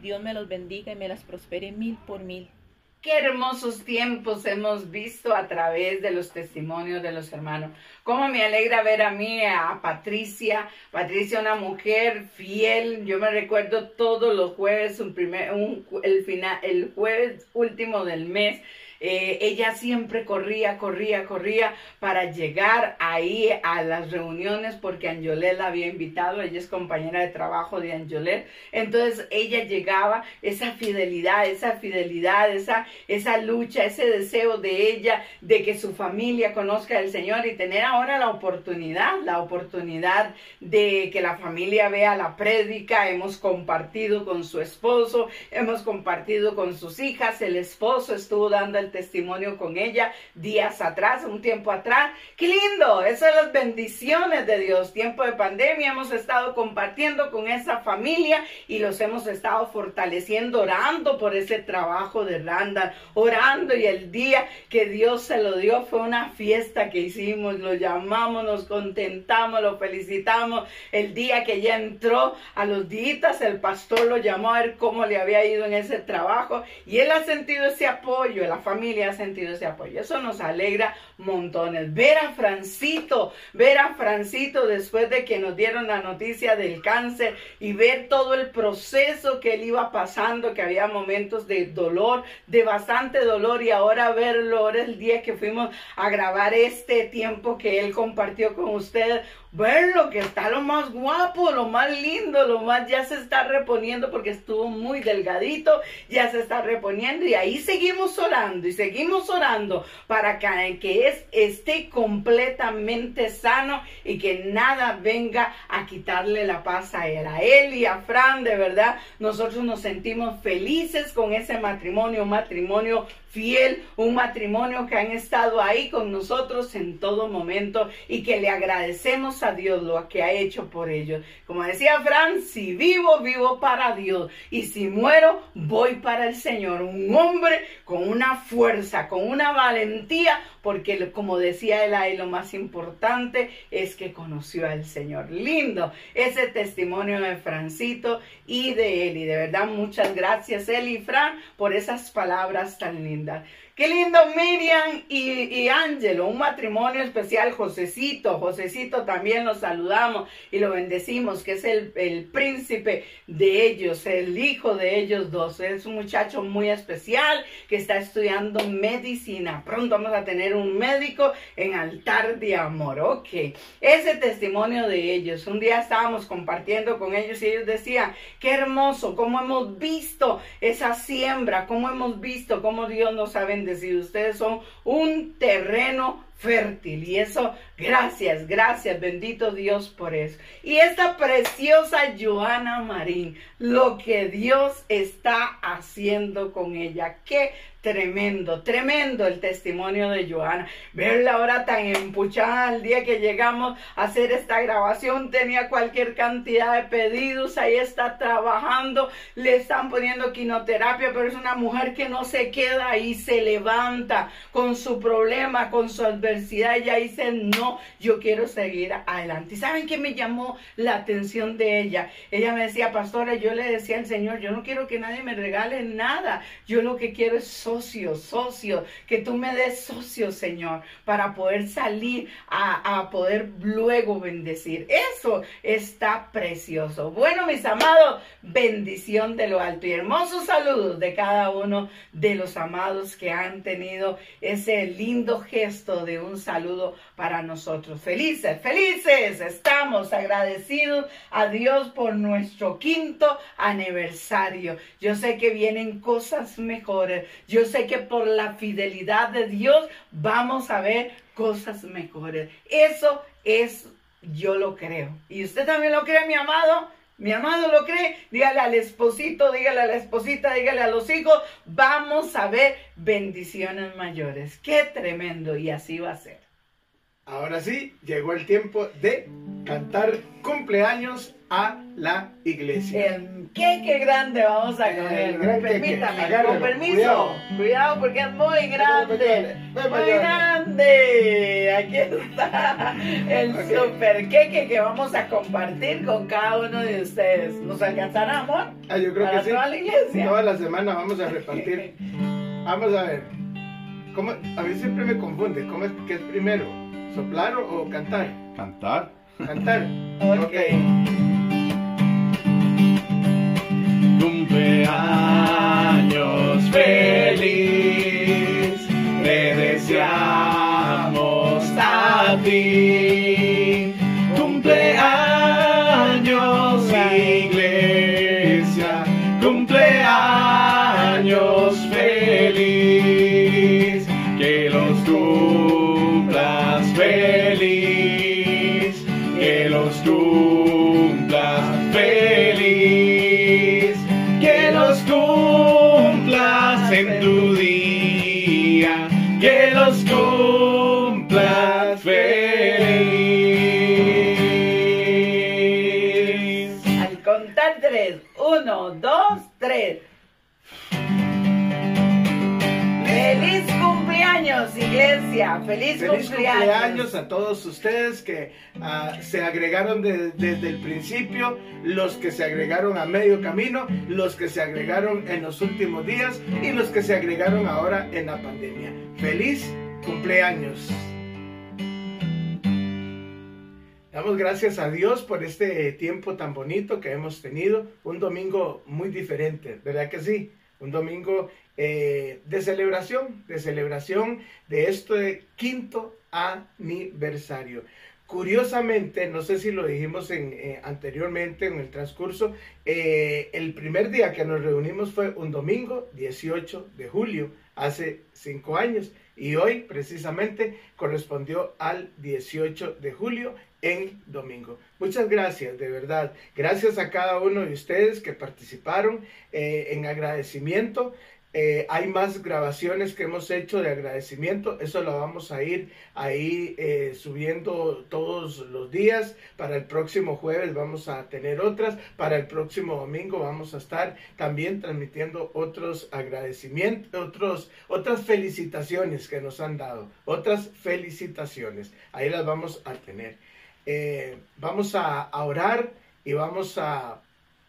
Dios me los bendiga y me las prospere mil por mil. Qué hermosos tiempos hemos visto a través de los testimonios de los hermanos. Cómo me alegra ver a mí, a Patricia. Patricia, una mujer fiel. Yo me recuerdo todos los jueves, el, final, el jueves último del mes eh, ella siempre corría, corría, corría para llegar ahí a las reuniones porque Anjolet la había invitado, ella es compañera de trabajo de Anjolet, entonces ella llegaba, esa fidelidad, esa fidelidad, esa, esa lucha, ese deseo de ella de que su familia conozca al Señor y tener ahora la oportunidad, la oportunidad de que la familia vea la prédica, hemos compartido con su esposo, hemos compartido con sus hijas, el esposo estuvo dando el testimonio con ella días atrás, un tiempo atrás. ¡Qué lindo! Esas son las bendiciones de Dios. Tiempo de pandemia hemos estado compartiendo con esa familia y los hemos estado fortaleciendo, orando por ese trabajo de Randall, orando y el día que Dios se lo dio fue una fiesta que hicimos, lo llamamos, nos contentamos, lo felicitamos. El día que ella entró a los días, el pastor lo llamó a ver cómo le había ido en ese trabajo y él ha sentido ese apoyo, la familia familia ha sentido ese apoyo. Eso nos alegra montones. Ver a Francito, ver a Francito después de que nos dieron la noticia del cáncer y ver todo el proceso que él iba pasando, que había momentos de dolor, de bastante dolor y ahora verlo, ahora el día que fuimos a grabar este tiempo que él compartió con ustedes, verlo, que está lo más guapo, lo más lindo, lo más ya se está reponiendo porque estuvo muy delgadito, ya se está reponiendo y ahí seguimos orando y seguimos orando para que, que es, esté completamente sano y que nada venga a quitarle la paz a él, a él y a Fran, de verdad, nosotros nos sentimos felices con ese matrimonio, matrimonio fiel, un matrimonio que han estado ahí con nosotros en todo momento y que le agradecemos a Dios lo que ha hecho por ellos. Como decía Fran, si vivo, vivo para Dios y si muero, voy para el Señor. Un hombre con una fuerza, con una valentía, porque como decía él ahí, lo más importante es que conoció al Señor. Lindo ese testimonio de Francito y de. Y de verdad, muchas gracias, Eli y Fran, por esas palabras tan lindas. Qué lindo Miriam y, Ángelo, un matrimonio especial, Josecito, Josecito también los saludamos y lo bendecimos, que es el, el, príncipe de ellos, el hijo de ellos dos. Es un muchacho muy especial que está estudiando medicina. Pronto vamos a tener un médico en altar de amor. Ok, ese testimonio de ellos. Un día estábamos compartiendo con ellos y ellos decían, qué hermoso, cómo hemos visto esa siembra, cómo hemos visto cómo Dios nos ha bendecido. Ustedes son un terreno fértil. Y eso, gracias, gracias, bendito Dios por eso. Y esta preciosa Joana Marín, lo que Dios está haciendo con ella. Qué Tremendo, tremendo el testimonio de Joana. Verla ahora tan empuchada al día que llegamos a hacer esta grabación. Tenía cualquier cantidad de pedidos. Ahí está trabajando. Le están poniendo quinoterapia, pero es una mujer que no se queda ahí. Se levanta con su problema, con su adversidad. Ella dice, no, yo quiero seguir adelante. ¿Y saben qué me llamó la atención de ella? Ella me decía, pastora, yo le decía al Señor, yo no quiero que nadie me regale nada. Yo lo que quiero es socios, socios, que tú me des socios, Señor, para poder salir a, a poder luego bendecir. Eso está precioso. Bueno, mis amados, bendición de lo alto y hermosos saludos de cada uno de los amados que han tenido ese lindo gesto de un saludo para nosotros. Felices, felices, estamos agradecidos a Dios por nuestro quinto aniversario. Yo sé que vienen cosas mejores. Yo sé que por la fidelidad de Dios vamos a ver cosas mejores. Eso es, yo lo creo. ¿Y usted también lo cree, mi amado? Mi amado lo cree, dígale al esposito, dígale a la esposita, dígale a los hijos, vamos a ver bendiciones mayores. Qué tremendo y así va a ser. Ahora sí, llegó el tiempo de cantar cumpleaños a la iglesia. El queque grande vamos a coger. Permítame, con permiso. Cuidado. Cuidado. porque es muy grande. Muy grande. Aquí está el super queque que vamos a compartir con cada uno de ustedes. ¿Nos alcanzará, amor? Ah, yo creo ¿Para que sí. toda la iglesia? Toda la semana vamos a repartir. Vamos a ver. ¿Cómo? A mí siempre me confunde. ¿Cómo es que es primero? ¿Soplar o, o cantar? Cantar. Cantar. ok. Cumpleaños feliz, ¡Feliz, Feliz cumpleaños! cumpleaños a todos ustedes que ah, se agregaron de- desde el principio, los que se agregaron a medio camino, los que se agregaron en los últimos días y los que se agregaron ahora en la pandemia. Feliz cumpleaños. Damos gracias a Dios por este tiempo tan bonito que hemos tenido. Un domingo muy diferente, ¿verdad que sí? Un domingo eh, de celebración, de celebración de este quinto aniversario. Curiosamente, no sé si lo dijimos eh, anteriormente en el transcurso, eh, el primer día que nos reunimos fue un domingo 18 de julio, hace cinco años, y hoy precisamente correspondió al 18 de julio en domingo. Muchas gracias, de verdad. Gracias a cada uno de ustedes que participaron en agradecimiento. Eh, hay más grabaciones que hemos hecho de agradecimiento. Eso lo vamos a ir ahí eh, subiendo todos los días. Para el próximo jueves vamos a tener otras. Para el próximo domingo vamos a estar también transmitiendo otros agradecimientos, otros, otras felicitaciones que nos han dado. Otras felicitaciones. Ahí las vamos a tener. Eh, vamos a, a orar y vamos a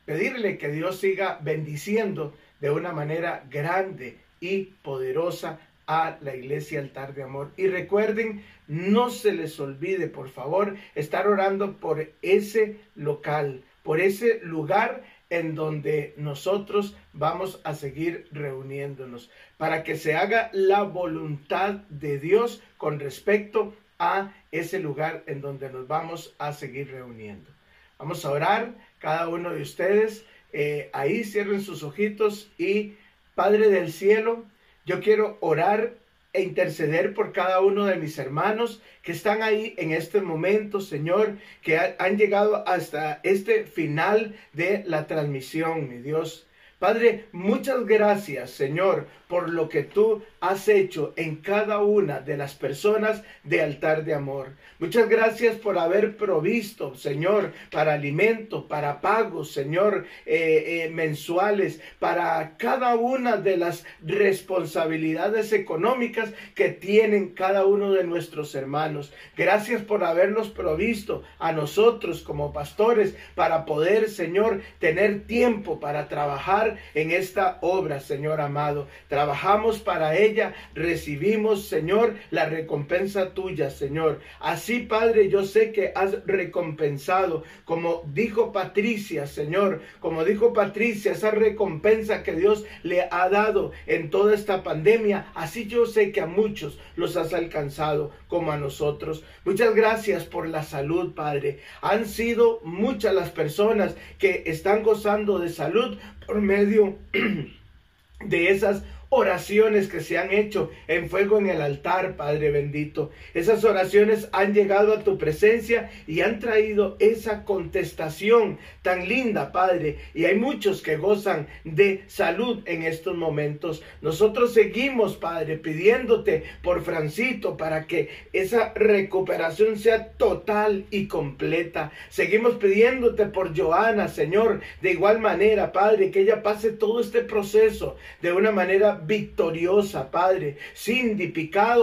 pedirle que Dios siga bendiciendo de una manera grande y poderosa a la iglesia altar de amor. Y recuerden, no se les olvide, por favor, estar orando por ese local, por ese lugar en donde nosotros vamos a seguir reuniéndonos, para que se haga la voluntad de Dios con respecto a ese lugar en donde nos vamos a seguir reuniendo. Vamos a orar, cada uno de ustedes, eh, ahí cierren sus ojitos y Padre del cielo, yo quiero orar e interceder por cada uno de mis hermanos que están ahí en este momento, Señor, que han llegado hasta este final de la transmisión, mi Dios. Padre, muchas gracias, Señor, por lo que tú has hecho en cada una de las personas de altar de amor. Muchas gracias por haber provisto, Señor, para alimento, para pagos, Señor, eh, eh, mensuales, para cada una de las responsabilidades económicas que tienen cada uno de nuestros hermanos. Gracias por habernos provisto a nosotros como pastores para poder, Señor, tener tiempo para trabajar en esta obra, Señor amado. Trabajamos para ella, recibimos, Señor, la recompensa tuya, Señor. Así, Padre, yo sé que has recompensado, como dijo Patricia, Señor, como dijo Patricia, esa recompensa que Dios le ha dado en toda esta pandemia, así yo sé que a muchos los has alcanzado como a nosotros. Muchas gracias por la salud, Padre. Han sido muchas las personas que están gozando de salud por medio de esas oraciones que se han hecho en fuego en el altar, Padre bendito. Esas oraciones han llegado a tu presencia y han traído esa contestación tan linda, Padre. Y hay muchos que gozan de salud en estos momentos. Nosotros seguimos, Padre, pidiéndote por Francito para que esa recuperación sea total y completa. Seguimos pidiéndote por Joana, Señor, de igual manera, Padre, que ella pase todo este proceso de una manera victoriosa, Padre, sin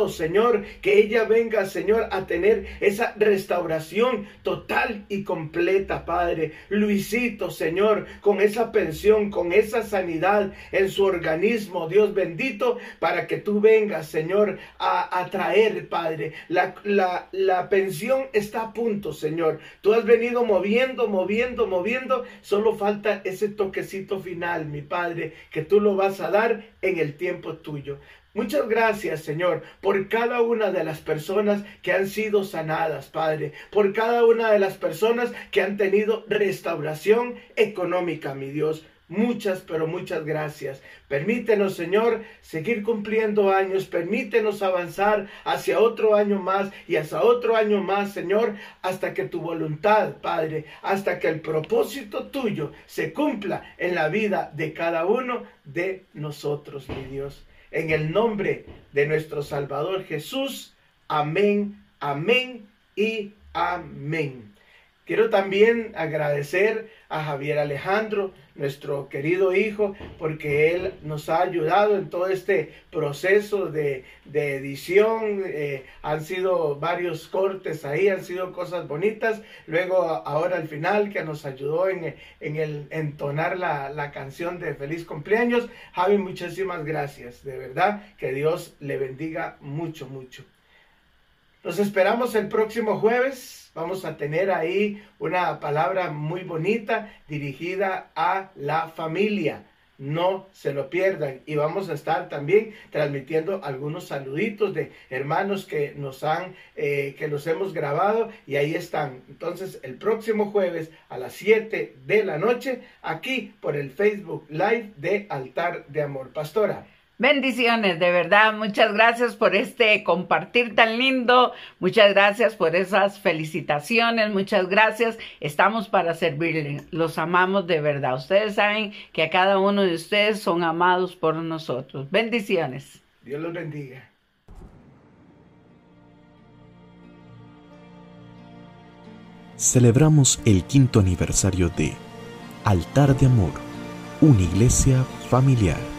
Señor, que ella venga, Señor, a tener esa restauración total y completa, Padre. Luisito, Señor, con esa pensión, con esa sanidad en su organismo, Dios bendito, para que tú vengas, Señor, a, traer, Padre. La, la, la pensión está a punto, Señor. Tú has venido moviendo, moviendo, moviendo. Solo falta ese toquecito final, mi Padre, que tú lo vas a dar en el tiempo tuyo. Muchas gracias, Señor, por cada una de las personas que han sido sanadas, Padre, por cada una de las personas que han tenido restauración económica, mi Dios. Muchas, pero muchas gracias. Permítenos, Señor, seguir cumpliendo años. Permítenos avanzar hacia otro año más y hacia otro año más, Señor, hasta que tu voluntad, Padre, hasta que el propósito tuyo se cumpla en la vida de cada uno de nosotros, mi Dios. En el nombre de nuestro Salvador Jesús. Amén, amén y amén. Quiero también agradecer a Javier Alejandro, nuestro querido hijo, porque él nos ha ayudado en todo este proceso de, edición. Eh, han sido varios cortes ahí, han sido cosas bonitas. Luego, ahora al final, que nos ayudó en, el entonar la, la canción de feliz cumpleaños. Javi, muchísimas gracias. De verdad, que Dios le bendiga mucho, mucho. Nos esperamos el próximo jueves. Vamos a tener ahí una palabra muy bonita dirigida a la familia. No se lo pierdan. Y vamos a estar también transmitiendo algunos saluditos de hermanos que nos han, eh, que los hemos grabado y ahí están. Entonces, el próximo jueves a las 7 de la noche, aquí por el Facebook Live de Altar de Amor. Pastora. Bendiciones, de verdad. Muchas gracias por este compartir tan lindo. Muchas gracias por esas felicitaciones. Muchas gracias. Estamos para servirle. Los amamos de verdad. Ustedes saben que a cada uno de ustedes son amados por nosotros. Bendiciones. Dios los bendiga. Celebramos el quinto aniversario de Altar de Amor, una iglesia familiar